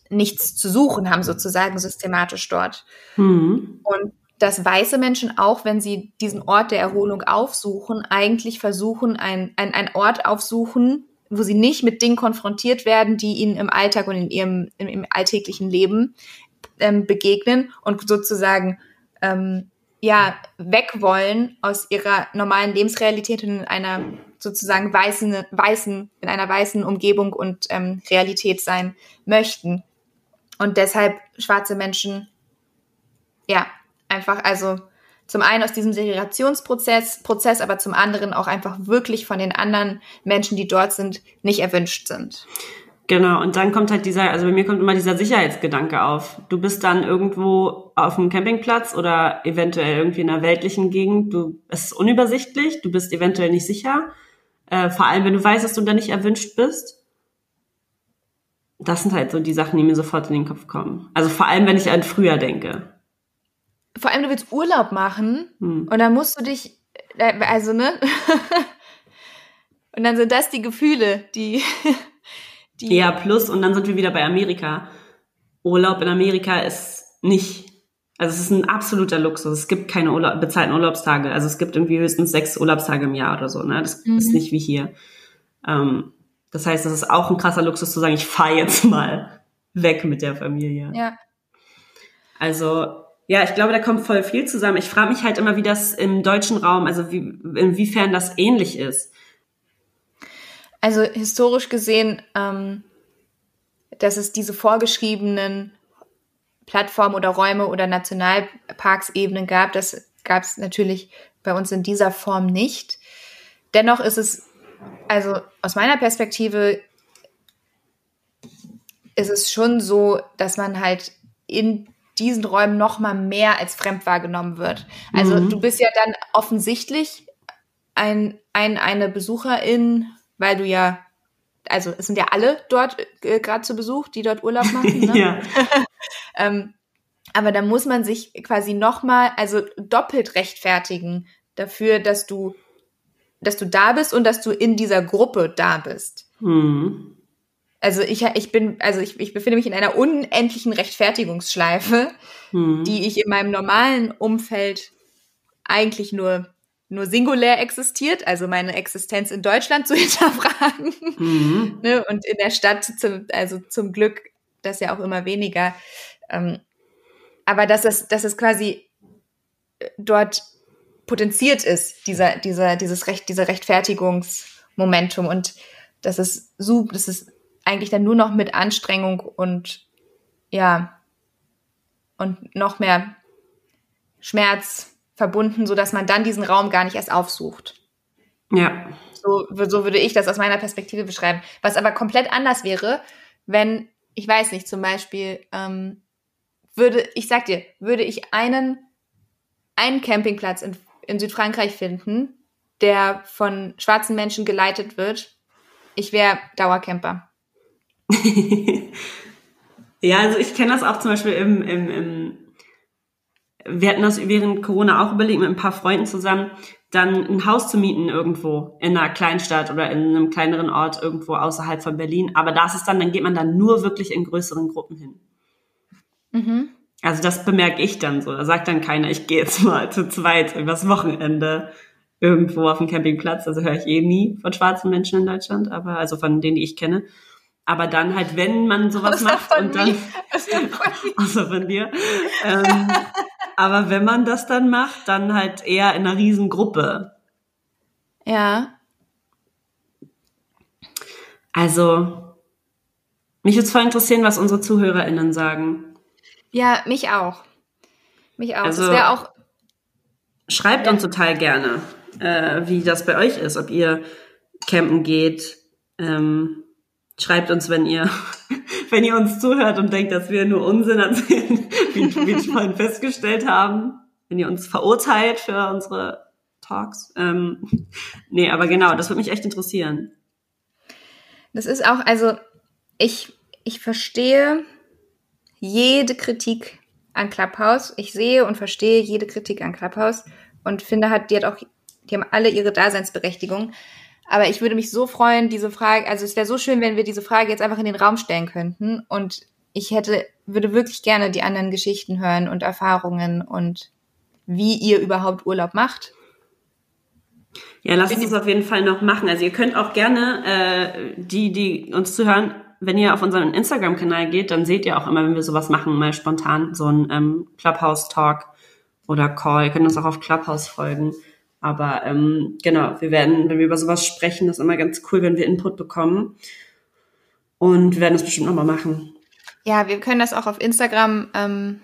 nichts zu suchen haben, sozusagen systematisch dort. Mhm. Und dass weiße Menschen auch, wenn sie diesen Ort der Erholung aufsuchen, eigentlich versuchen, ein, ein, ein Ort aufsuchen, wo sie nicht mit Dingen konfrontiert werden, die ihnen im Alltag und in ihrem im, im alltäglichen Leben ähm, begegnen und sozusagen ähm, ja weg wollen aus ihrer normalen Lebensrealität und in einer sozusagen weißen, weißen, in einer weißen Umgebung und ähm, Realität sein möchten. Und deshalb schwarze Menschen, ja, einfach, also zum einen aus diesem Segregationsprozess, Prozess, aber zum anderen auch einfach wirklich von den anderen Menschen, die dort sind, nicht erwünscht sind. Genau, und dann kommt halt dieser, also bei mir kommt immer dieser Sicherheitsgedanke auf. Du bist dann irgendwo auf einem Campingplatz oder eventuell irgendwie in einer weltlichen Gegend. Du, es ist unübersichtlich, du bist eventuell nicht sicher. Äh, vor allem, wenn du weißt, dass du da nicht erwünscht bist. Das sind halt so die Sachen, die mir sofort in den Kopf kommen. Also vor allem, wenn ich an früher denke. Vor allem, du willst Urlaub machen hm. und dann musst du dich, äh, also ne? und dann sind das die Gefühle, die die ja, plus, und dann sind wir wieder bei Amerika. Urlaub in Amerika ist nicht, also es ist ein absoluter Luxus. Es gibt keine Urlaub, bezahlten Urlaubstage. Also es gibt irgendwie höchstens sechs Urlaubstage im Jahr oder so. Ne? Das mhm. ist nicht wie hier. Ähm, das heißt, das ist auch ein krasser Luxus zu sagen, ich fahre jetzt mal weg mit der Familie. Ja. Also ja, ich glaube, da kommt voll viel zusammen. Ich frage mich halt immer, wie das im deutschen Raum, also wie, inwiefern das ähnlich ist. Also historisch gesehen, ähm, dass es diese vorgeschriebenen Plattformen oder Räume oder Nationalparksebenen gab, das gab es natürlich bei uns in dieser Form nicht. Dennoch ist es, also aus meiner Perspektive, ist es schon so, dass man halt in diesen Räumen noch mal mehr als fremd wahrgenommen wird. Also mhm. du bist ja dann offensichtlich ein, ein, eine Besucherin weil du ja, also es sind ja alle dort äh, gerade zu Besuch, die dort Urlaub machen. Ne? ja. ähm, aber da muss man sich quasi nochmal, also doppelt rechtfertigen dafür, dass du, dass du da bist und dass du in dieser Gruppe da bist. Mhm. Also ich, ich bin, also ich, ich befinde mich in einer unendlichen Rechtfertigungsschleife, mhm. die ich in meinem normalen Umfeld eigentlich nur nur singulär existiert, also meine Existenz in Deutschland zu hinterfragen. Mhm. ne, und in der Stadt, zum, also zum Glück, das ja auch immer weniger. Ähm, aber dass es, dass es quasi äh, dort potenziert ist, dieser, dieser, dieses Recht, dieser Rechtfertigungsmomentum und das ist so, das ist eigentlich dann nur noch mit Anstrengung und ja, und noch mehr Schmerz verbunden, so dass man dann diesen Raum gar nicht erst aufsucht. Ja. So, so würde ich das aus meiner Perspektive beschreiben. Was aber komplett anders wäre, wenn, ich weiß nicht, zum Beispiel, ähm, würde, ich sag dir, würde ich einen, einen Campingplatz in, in Südfrankreich finden, der von schwarzen Menschen geleitet wird, ich wäre Dauercamper. ja, also ich kenne das auch zum Beispiel im, im, im, wir hatten das während Corona auch überlegt mit ein paar Freunden zusammen, dann ein Haus zu mieten irgendwo in einer Kleinstadt oder in einem kleineren Ort irgendwo außerhalb von Berlin. Aber da ist es dann, dann geht man dann nur wirklich in größeren Gruppen hin. Mhm. Also das bemerke ich dann so. Da sagt dann keiner, ich gehe jetzt mal zu zweit übers Wochenende irgendwo auf dem Campingplatz. Also höre ich eh nie von schwarzen Menschen in Deutschland, aber also von denen, die ich kenne. Aber dann halt, wenn man sowas macht und dann, außer von dir, ähm, aber wenn man das dann macht, dann halt eher in einer Riesengruppe. Ja. Also, mich würde es voll interessieren, was unsere ZuhörerInnen sagen. Ja, mich auch. Mich auch. Also, das wäre auch. Schreibt ja. uns total gerne, äh, wie das bei euch ist, ob ihr campen geht. Ähm, schreibt uns, wenn ihr, wenn ihr uns zuhört und denkt, dass wir nur Unsinn erzählen, wie, wie wir vorhin festgestellt haben. Wenn ihr uns verurteilt für unsere Talks. Ähm, nee, aber genau, das würde mich echt interessieren. Das ist auch, also ich, ich verstehe jede Kritik an Clubhouse. Ich sehe und verstehe jede Kritik an Clubhouse und finde, hat, die hat auch, die haben alle ihre Daseinsberechtigung. Aber ich würde mich so freuen, diese Frage, also es wäre so schön, wenn wir diese Frage jetzt einfach in den Raum stellen könnten. Und ich hätte, würde wirklich gerne die anderen Geschichten hören und Erfahrungen und wie ihr überhaupt Urlaub macht. Ja, lasst uns das auf jeden Fall noch machen. Also ihr könnt auch gerne, äh, die, die uns zuhören, wenn ihr auf unseren Instagram-Kanal geht, dann seht ihr auch immer, wenn wir sowas machen, mal spontan so ein ähm, Clubhouse-Talk oder Call. Ihr könnt uns auch auf Clubhouse folgen. Aber ähm, genau, wir werden, wenn wir über sowas sprechen, das ist immer ganz cool, wenn wir Input bekommen. Und wir werden das bestimmt nochmal machen. Ja, wir können das auch auf Instagram, ähm,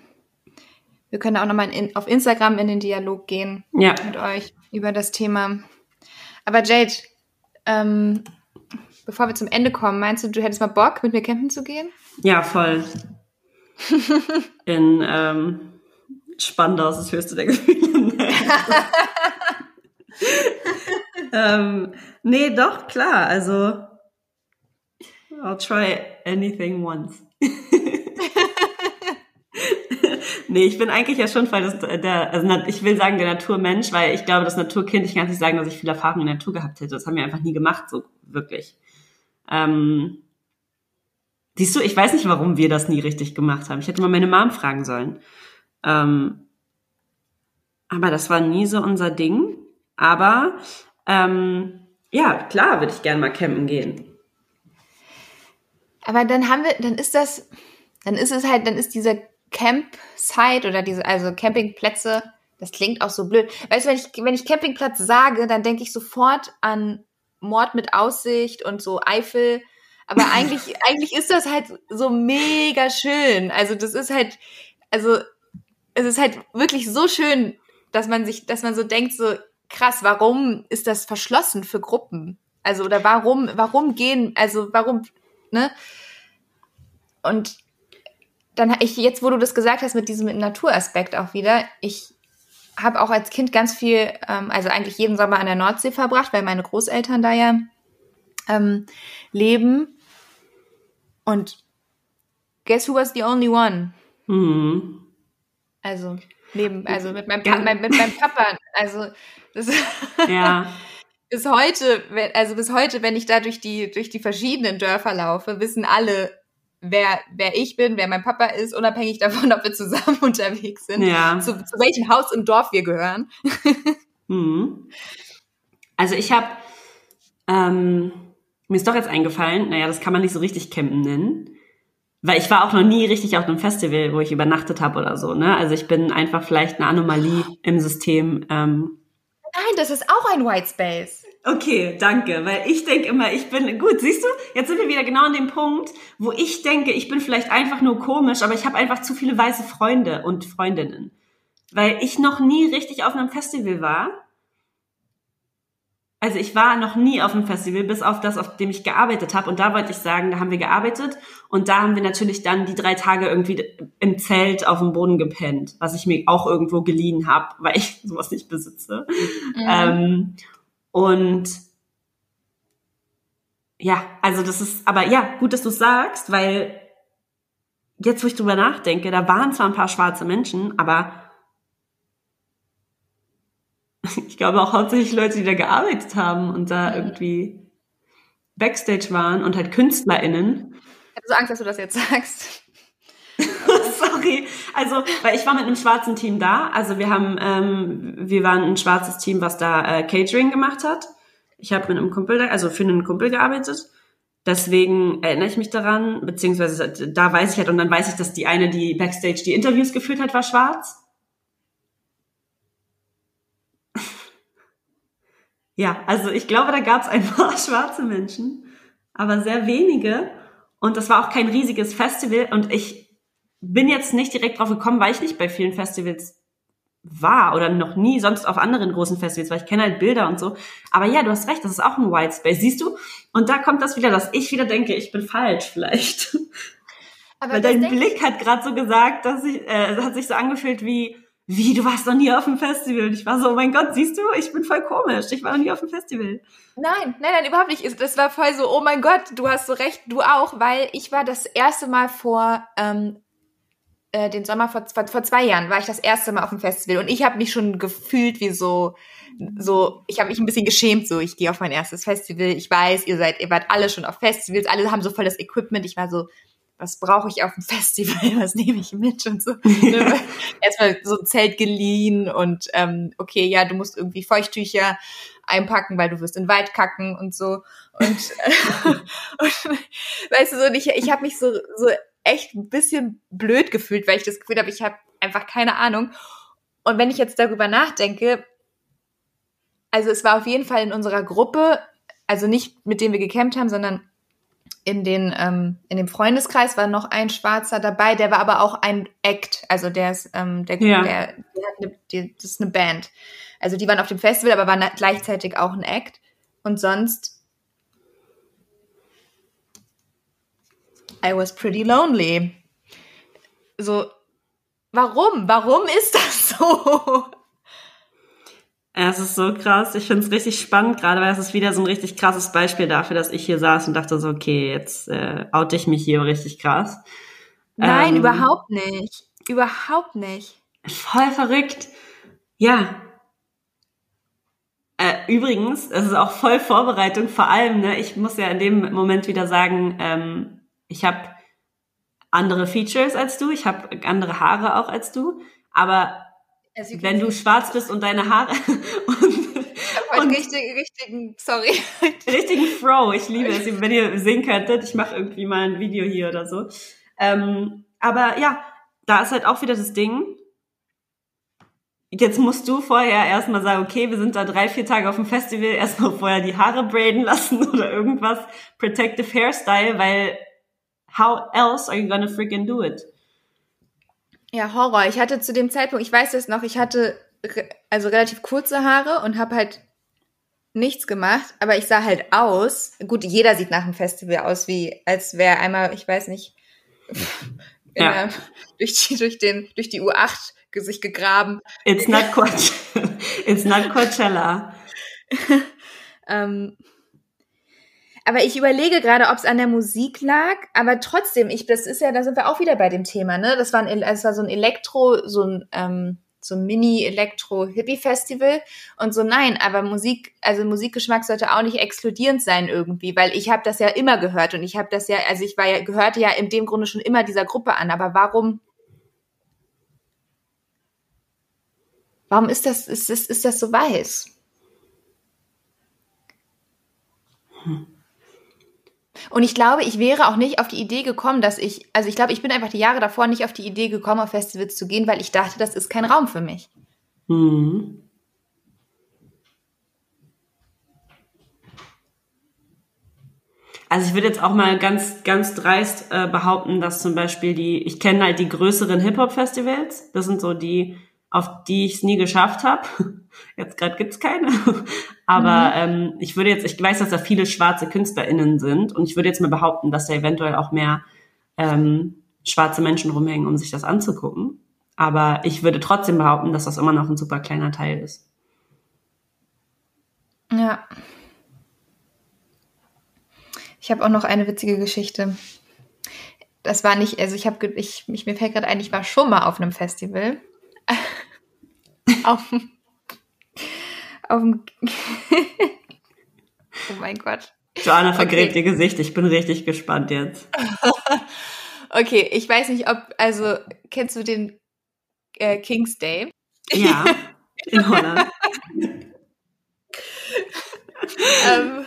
wir können auch nochmal in, auf Instagram in den Dialog gehen ja. mit euch über das Thema. Aber Jade, ähm, bevor wir zum Ende kommen, meinst du, du hättest mal Bock, mit mir campen zu gehen? Ja, voll. in ähm, Spandau ist das höchste der Gefühle. ähm, nee, doch, klar. Also, I'll try anything once. nee, ich bin eigentlich ja schon voll das, der, also ich will sagen der Naturmensch, weil ich glaube, das Naturkind, ich kann nicht sagen, dass ich viel Erfahrung in der Natur gehabt hätte. Das haben wir einfach nie gemacht, so wirklich. Ähm, siehst du, ich weiß nicht, warum wir das nie richtig gemacht haben. Ich hätte mal meine Mom fragen sollen. Ähm, aber das war nie so unser Ding. Aber ähm, ja, klar, würde ich gerne mal campen gehen. Aber dann haben wir, dann ist das, dann ist es halt, dann ist dieser Campsite oder diese, also Campingplätze, das klingt auch so blöd. Weißt du, wenn ich, wenn ich Campingplatz sage, dann denke ich sofort an Mord mit Aussicht und so Eifel. Aber eigentlich, eigentlich ist das halt so mega schön. Also das ist halt, also es ist halt wirklich so schön, dass man sich, dass man so denkt, so krass, warum ist das verschlossen für Gruppen? Also, oder warum, warum gehen, also warum, ne? Und dann ich jetzt, wo du das gesagt hast mit diesem Naturaspekt auch wieder, ich habe auch als Kind ganz viel, ähm, also eigentlich jeden Sommer an der Nordsee verbracht, weil meine Großeltern da ja ähm, leben. Und guess who was the only one? Mhm. Also neben, also mit meinem, ja. mit meinem Papa, also das ja. bis heute, also bis heute, wenn ich da durch die, durch die verschiedenen Dörfer laufe, wissen alle, wer, wer ich bin, wer mein Papa ist, unabhängig davon, ob wir zusammen unterwegs sind, ja. zu, zu welchem Haus im Dorf wir gehören. Mhm. Also ich habe, ähm, mir ist doch jetzt eingefallen, naja, das kann man nicht so richtig campen nennen. Weil ich war auch noch nie richtig auf einem Festival, wo ich übernachtet habe oder so. Ne? Also ich bin einfach vielleicht eine Anomalie im System. Ähm. Nein, das ist auch ein White Space. Okay, danke, weil ich denke immer, ich bin gut, siehst du, jetzt sind wir wieder genau an dem Punkt, wo ich denke, ich bin vielleicht einfach nur komisch, aber ich habe einfach zu viele weiße Freunde und Freundinnen, weil ich noch nie richtig auf einem Festival war. Also ich war noch nie auf einem Festival, bis auf das, auf dem ich gearbeitet habe. Und da wollte ich sagen, da haben wir gearbeitet und da haben wir natürlich dann die drei Tage irgendwie im Zelt auf dem Boden gepennt, was ich mir auch irgendwo geliehen habe, weil ich sowas nicht besitze. Mhm. Ähm, und ja, also das ist, aber ja, gut, dass du sagst, weil jetzt, wo ich drüber nachdenke, da waren zwar ein paar schwarze Menschen, aber ich glaube auch hauptsächlich Leute, die da gearbeitet haben und da irgendwie Backstage waren und halt KünstlerInnen. Ich habe so Angst, dass du das jetzt sagst. Sorry. Also, weil ich war mit einem schwarzen Team da. Also wir haben, ähm, wir waren ein schwarzes Team, was da äh, Catering gemacht hat. Ich habe mit einem Kumpel, da, also für einen Kumpel gearbeitet. Deswegen erinnere ich mich daran, beziehungsweise da weiß ich halt, und dann weiß ich, dass die eine, die Backstage die Interviews geführt hat, war schwarz. Ja, also ich glaube, da gab es ein paar schwarze Menschen, aber sehr wenige. Und das war auch kein riesiges Festival. Und ich bin jetzt nicht direkt drauf gekommen, weil ich nicht bei vielen Festivals war oder noch nie sonst auf anderen großen Festivals, weil ich kenne halt Bilder und so. Aber ja, du hast recht, das ist auch ein White Space, siehst du? Und da kommt das wieder, dass ich wieder denke, ich bin falsch vielleicht. Aber weil dein Blick hat gerade so gesagt, dass ich, äh, hat sich so angefühlt wie, wie, du warst noch nie auf dem Festival. Und ich war so, oh mein Gott, siehst du, ich bin voll komisch. Ich war noch nie auf dem Festival. Nein, nein, nein, überhaupt nicht. Das war voll so, oh mein Gott, du hast so recht, du auch, weil ich war das erste Mal vor ähm, äh, den Sommer vor, vor, vor zwei Jahren war ich das erste Mal auf dem Festival und ich habe mich schon gefühlt wie so so ich habe mich ein bisschen geschämt so ich gehe auf mein erstes Festival ich weiß ihr seid ihr wart alle schon auf Festivals alle haben so voll das Equipment ich war so was brauche ich auf dem Festival was nehme ich mit und so erstmal so ein Zelt geliehen und ähm, okay ja du musst irgendwie Feuchttücher einpacken weil du wirst in Wald kacken und so und, äh, und weißt du so ich ich habe mich so so echt ein bisschen blöd gefühlt, weil ich das Gefühl habe, ich habe einfach keine Ahnung. Und wenn ich jetzt darüber nachdenke, also es war auf jeden Fall in unserer Gruppe, also nicht mit dem wir gecampt haben, sondern in, den, ähm, in dem Freundeskreis war noch ein Schwarzer dabei, der war aber auch ein Act, also der ist, ähm, der, ja. der, der hat eine, die, das ist eine Band. Also die waren auf dem Festival, aber waren gleichzeitig auch ein Act. Und sonst I was pretty lonely. So, warum? Warum ist das so? Es ist so krass. Ich finde es richtig spannend, gerade weil es ist wieder so ein richtig krasses Beispiel dafür, dass ich hier saß und dachte so, okay, jetzt äh, oute ich mich hier richtig krass. Nein, ähm, überhaupt nicht. Überhaupt nicht. Voll verrückt. Ja. Äh, übrigens, es ist auch voll Vorbereitung, vor allem, ne, ich muss ja in dem Moment wieder sagen, ähm, ich habe andere Features als du, ich habe andere Haare auch als du, aber wenn du schwarz bist und deine Haare und, und richtig, richtigen, sorry. Richtigen Fro, ich liebe es, wenn ihr sehen könntet, ich mache irgendwie mal ein Video hier oder so. Ähm, aber ja, da ist halt auch wieder das Ding, Jetzt musst du vorher erstmal sagen, okay, wir sind da drei, vier Tage auf dem Festival, erstmal vorher die Haare braiden lassen oder irgendwas, Protective Hairstyle, weil how else are you gonna freaking do it? Ja, Horror. Ich hatte zu dem Zeitpunkt, ich weiß es noch, ich hatte also relativ kurze Haare und habe halt nichts gemacht, aber ich sah halt aus. Gut, jeder sieht nach dem Festival aus, wie als wäre einmal, ich weiß nicht, ja. der, durch, die, durch, den, durch die U8 sich gegraben. It's not. It's not Coachella. ähm, aber ich überlege gerade, ob es an der Musik lag, aber trotzdem, ich, das ist ja, da sind wir auch wieder bei dem Thema, ne? Das war, ein, das war so ein Elektro, so ein, ähm, so ein Mini-Elektro-Hippie-Festival und so nein, aber Musik, also Musikgeschmack sollte auch nicht exkludierend sein irgendwie, weil ich habe das ja immer gehört und ich habe das ja, also ich war ja, gehörte ja in dem Grunde schon immer dieser Gruppe an, aber warum, warum ist das, ist, ist, ist das so weiß? Hm. Und ich glaube, ich wäre auch nicht auf die Idee gekommen, dass ich, also ich glaube, ich bin einfach die Jahre davor nicht auf die Idee gekommen, auf Festivals zu gehen, weil ich dachte, das ist kein Raum für mich. Mhm. Also ich würde jetzt auch mal ganz, ganz dreist äh, behaupten, dass zum Beispiel die, ich kenne halt die größeren Hip-Hop-Festivals, das sind so die, auf die ich es nie geschafft habe. Jetzt gerade gibt's keine. Aber mhm. ähm, ich würde jetzt, ich weiß, dass da viele schwarze KünstlerInnen sind und ich würde jetzt mal behaupten, dass da eventuell auch mehr ähm, schwarze Menschen rumhängen, um sich das anzugucken. Aber ich würde trotzdem behaupten, dass das immer noch ein super kleiner Teil ist. Ja. Ich habe auch noch eine witzige Geschichte. Das war nicht, also ich habe, ich, mich, mir fällt gerade ein, ich war schon mal auf einem Festival. Auf, auf dem, oh mein Gott. Joanna vergräbt okay. ihr Gesicht. Ich bin richtig gespannt jetzt. okay, ich weiß nicht, ob, also, kennst du den äh, King's Day? Ja, in Holland. ähm,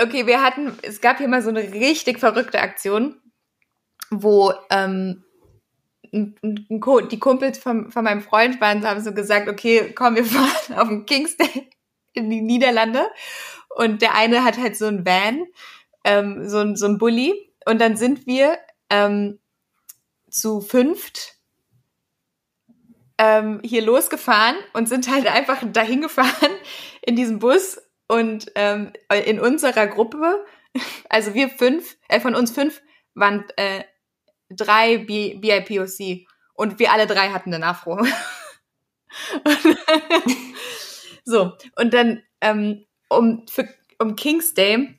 okay, wir hatten, es gab hier mal so eine richtig verrückte Aktion, wo ähm, die Kumpels von, von meinem Freund waren, haben so gesagt, okay, komm, wir fahren auf den King's Day in die Niederlande. Und der eine hat halt so ein Van, ähm, so, ein, so ein Bulli. Und dann sind wir ähm, zu fünft ähm, hier losgefahren und sind halt einfach dahin gefahren in diesem Bus und ähm, in unserer Gruppe, also wir fünf, äh, von uns fünf waren äh, drei BIPOC und wir alle drei hatten den Afro. so, und dann ähm, um, für, um King's Day,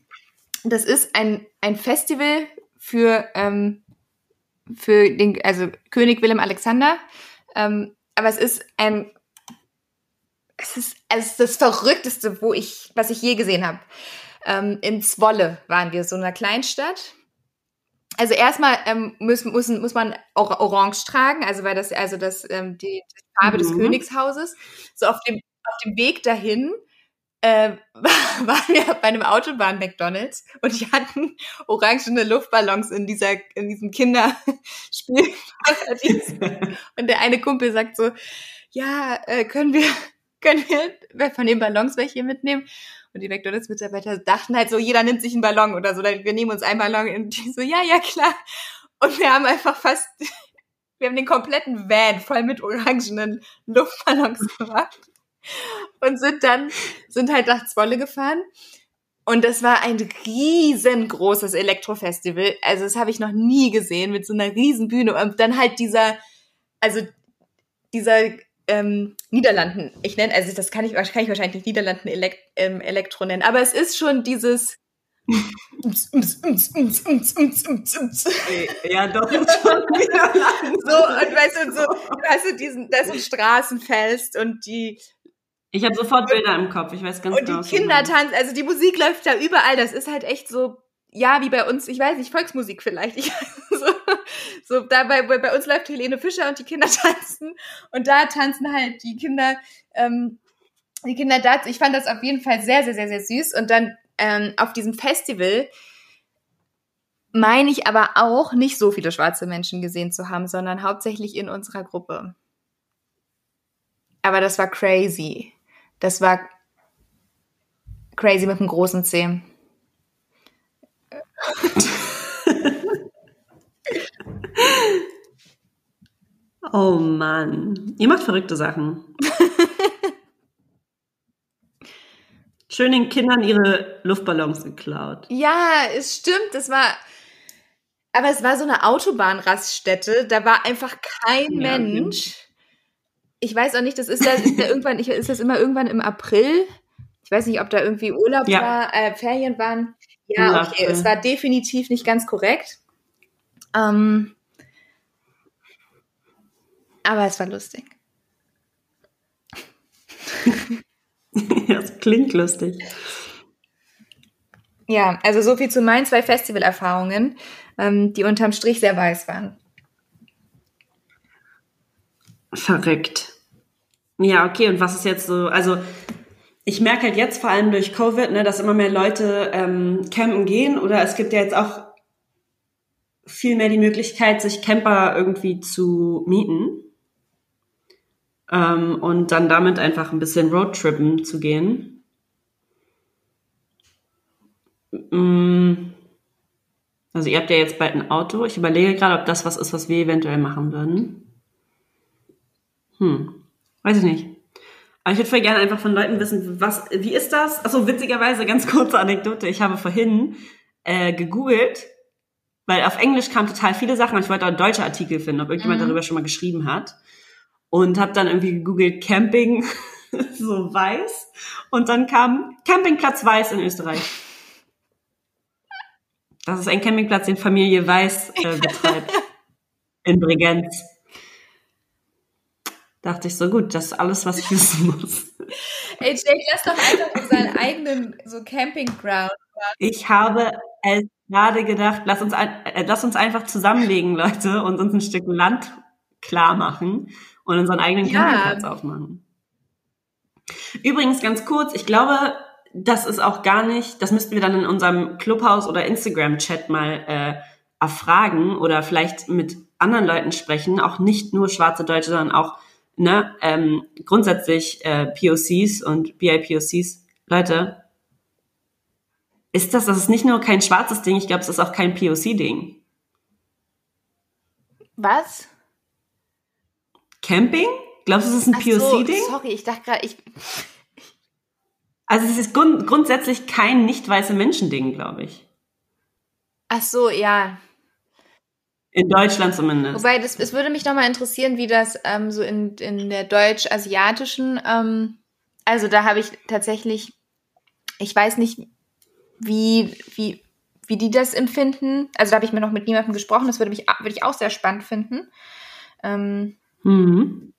das ist ein, ein Festival für, ähm, für den, also König Willem Alexander. Ähm, aber es ist ein, es ist, es ist das Verrückteste, wo ich, was ich je gesehen habe. Ähm, in Zwolle waren wir, so einer Kleinstadt. Also erstmal ähm, muss, muss, muss man auch orange tragen, also weil das also das ähm, die, die Farbe mhm. des Königshauses. So auf dem auf dem Weg dahin äh, waren wir bei einem Autobahn McDonalds und die hatten orangene Luftballons in dieser in diesem Kinderspielparadies. und der eine Kumpel sagt so, ja, äh, können wir können wir von den Ballons welche mitnehmen? Und die McDonalds-Mitarbeiter dachten halt so, jeder nimmt sich einen Ballon oder so, wir nehmen uns einen Ballon und die so, ja, ja, klar. Und wir haben einfach fast, wir haben den kompletten Van voll mit orangenen Luftballons gemacht und sind dann, sind halt nach Zwolle gefahren. Und das war ein riesengroßes Elektrofestival. Also das habe ich noch nie gesehen mit so einer riesen Bühne. Und dann halt dieser, also dieser ähm, Niederlanden, ich nenne, also das kann ich, kann ich wahrscheinlich nicht Niederlanden Elekt, ähm, Elektro nennen, aber es ist schon dieses ja, doch, schon Niederlanden. So, und weißt du, so, weißt du, diesen, da ist Straßenfest und die ich habe sofort Bilder im Kopf, ich weiß ganz genau. Und die Kinder tanzen, also die Musik läuft da überall, das ist halt echt so ja, wie bei uns, ich weiß nicht, Volksmusik vielleicht. Ich, so, so da bei, uns läuft Helene Fischer und die Kinder tanzen und da tanzen halt die Kinder, ähm, die Kinder da. Ich fand das auf jeden Fall sehr, sehr, sehr, sehr süß. Und dann ähm, auf diesem Festival meine ich aber auch nicht so viele schwarze Menschen gesehen zu haben, sondern hauptsächlich in unserer Gruppe. Aber das war crazy. Das war crazy mit dem großen C. oh Mann. Ihr macht verrückte Sachen. Schön den Kindern ihre Luftballons geklaut. Ja, es stimmt. Das war. Aber es war so eine Autobahnraststätte. Da war einfach kein ja, Mensch. Ich weiß auch nicht, das ist da, ist da irgendwann, ist das immer irgendwann im April? Ich weiß nicht, ob da irgendwie Urlaub ja. war, äh, Ferien waren. Ja, okay, es war definitiv nicht ganz korrekt. Ähm, aber es war lustig. ja, es klingt lustig. Ja, also so viel zu meinen zwei Festivalerfahrungen, ähm, die unterm Strich sehr weiß waren. Verrückt. Ja, okay, und was ist jetzt so, also ich merke halt jetzt vor allem durch Covid, ne, dass immer mehr Leute ähm, campen gehen oder es gibt ja jetzt auch viel mehr die Möglichkeit, sich Camper irgendwie zu mieten ähm, und dann damit einfach ein bisschen Roadtrippen zu gehen. Mm, also ihr habt ja jetzt bald ein Auto. Ich überlege gerade, ob das was ist, was wir eventuell machen würden. Hm, weiß ich nicht. Aber ich würde voll gerne einfach von Leuten wissen, was, wie ist das? Also witzigerweise, ganz kurze Anekdote. Ich habe vorhin äh, gegoogelt, weil auf Englisch kamen total viele Sachen und ich wollte auch deutsche Artikel finden, ob irgendjemand mhm. darüber schon mal geschrieben hat. Und habe dann irgendwie gegoogelt Camping, so weiß. Und dann kam Campingplatz Weiß in Österreich. Das ist ein Campingplatz, den Familie Weiß äh, betreibt. in Bregenz. Dachte ich so, gut, das ist alles, was ich wissen muss. Ey, Jake, lass doch einfach unseren eigenen so Campingground. Ich habe es gerade gedacht, lass uns, äh, lass uns einfach zusammenlegen, Leute, und uns ein Stück Land klar machen und unseren eigenen ja. Campingplatz aufmachen. Übrigens ganz kurz, ich glaube, das ist auch gar nicht, das müssten wir dann in unserem Clubhouse oder Instagram-Chat mal äh, erfragen oder vielleicht mit anderen Leuten sprechen, auch nicht nur schwarze Deutsche, sondern auch ne, ähm, grundsätzlich äh, POCs und BIPOCs. Leute, ist das, das ist nicht nur kein schwarzes Ding, ich glaube, es ist auch kein POC-Ding. Was? Camping? Glaubst du, es ist ein POC-Ding? So, sorry, ich dachte gerade, ich. Also es ist grund grundsätzlich kein nicht weiße Menschen-Ding, glaube ich. Ach so, ja. In Deutschland zumindest. Wobei, das, es würde mich nochmal interessieren, wie das ähm, so in, in der deutsch-asiatischen, ähm, also da habe ich tatsächlich, ich weiß nicht, wie, wie, wie die das empfinden. Also da habe ich mir noch mit niemandem gesprochen, das würde, mich, würde ich auch sehr spannend finden. Ähm, mhm.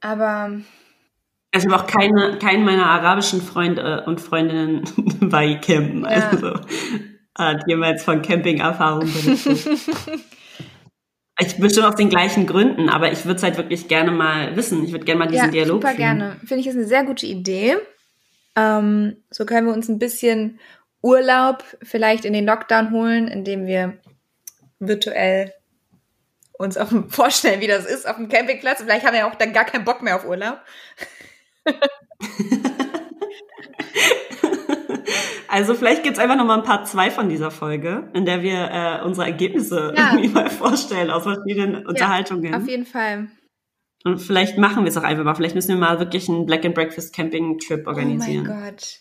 Aber. Also ich habe auch keine, keinen meiner arabischen Freunde und Freundinnen bei campen. Ja. Also hat jemals von Camping-Erfahrung berichtet. ich bestimmt aus den gleichen Gründen, aber ich würde es halt wirklich gerne mal wissen. Ich würde gerne mal diesen ja, Dialog super führen. gerne. Finde ich, ist eine sehr gute Idee. Ähm, so können wir uns ein bisschen Urlaub vielleicht in den Lockdown holen, indem wir virtuell uns auf dem, vorstellen, wie das ist auf dem Campingplatz. Vielleicht haben wir ja auch dann gar keinen Bock mehr auf Urlaub. Also vielleicht gibt's einfach noch mal ein paar zwei von dieser Folge, in der wir äh, unsere Ergebnisse ja. irgendwie mal vorstellen aus verschiedenen Unterhaltungen. Auf jeden Fall. Und vielleicht machen wir es auch einfach mal. Vielleicht müssen wir mal wirklich einen Black and Breakfast Camping Trip organisieren. Oh mein Gott.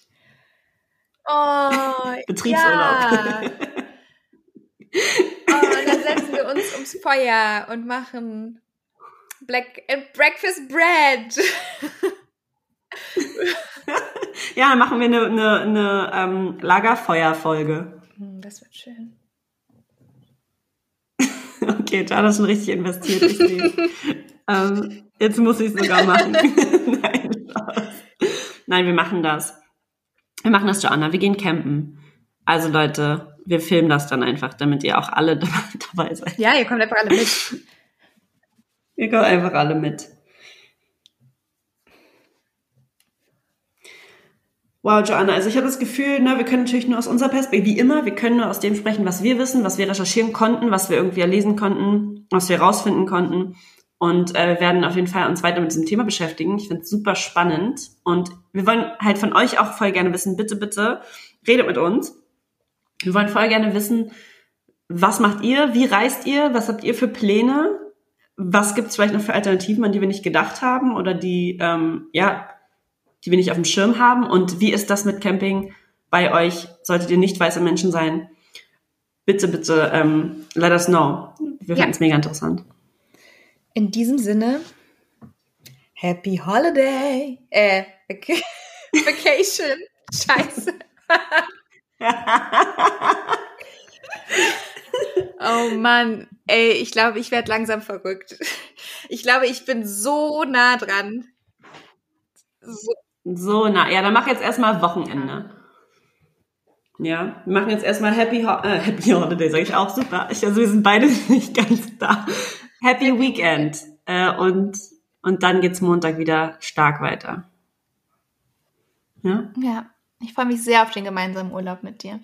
Oh, Betriebsurlaub. Ja. Oh, und dann setzen wir uns ums Feuer und machen Black and Breakfast Bread. ja, dann machen wir eine, eine, eine ähm, Lagerfeuerfolge. Hm, das wird schön. okay, da hat schon richtig investiert. Ich ähm, jetzt muss ich es sogar machen. Nein, Nein, wir machen das. Wir machen das, Joanna. Wir gehen campen. Also Leute, wir filmen das dann einfach, damit ihr auch alle dabei seid. Ja, ihr kommt einfach alle mit. ihr kommt einfach alle mit. Wow, Joanna, also ich habe das Gefühl, ne, wir können natürlich nur aus unserer Perspektive, wie immer, wir können nur aus dem sprechen, was wir wissen, was wir recherchieren konnten, was wir irgendwie lesen konnten, was wir rausfinden konnten. Und äh, wir werden auf jeden Fall uns weiter mit diesem Thema beschäftigen. Ich finde es super spannend. Und wir wollen halt von euch auch voll gerne wissen, bitte, bitte, redet mit uns. Wir wollen voll gerne wissen, was macht ihr, wie reist ihr, was habt ihr für Pläne, was gibt es vielleicht noch für Alternativen, an die wir nicht gedacht haben oder die, ähm, ja, die wir nicht auf dem Schirm haben? Und wie ist das mit Camping bei euch? Solltet ihr nicht weiße Menschen sein? Bitte, bitte, ähm, let us know. Wir ja. finden es mega interessant. In diesem Sinne, Happy Holiday! Äh, Vacation. Scheiße. oh Mann, ey, ich glaube, ich werde langsam verrückt. Ich glaube, ich bin so nah dran. So, so nah. Ja, dann mach jetzt erstmal Wochenende. Ja, wir machen jetzt erstmal Happy, Ho äh, Happy Holiday, sage ich auch super. Ich, also wir sind beide nicht ganz da. Happy Weekend. Äh, und, und dann geht's Montag wieder stark weiter. Ja? Ja, ich freue mich sehr auf den gemeinsamen Urlaub mit dir.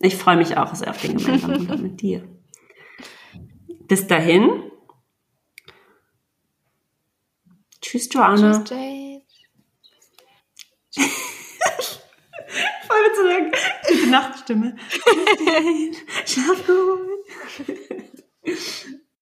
Ich freue mich auch sehr auf den gemeinsamen Urlaub mit dir. Bis dahin. Tschüss, Joanna. Tschüss, Jade. mit so einer gute Nachtstimme. Schlaf gut.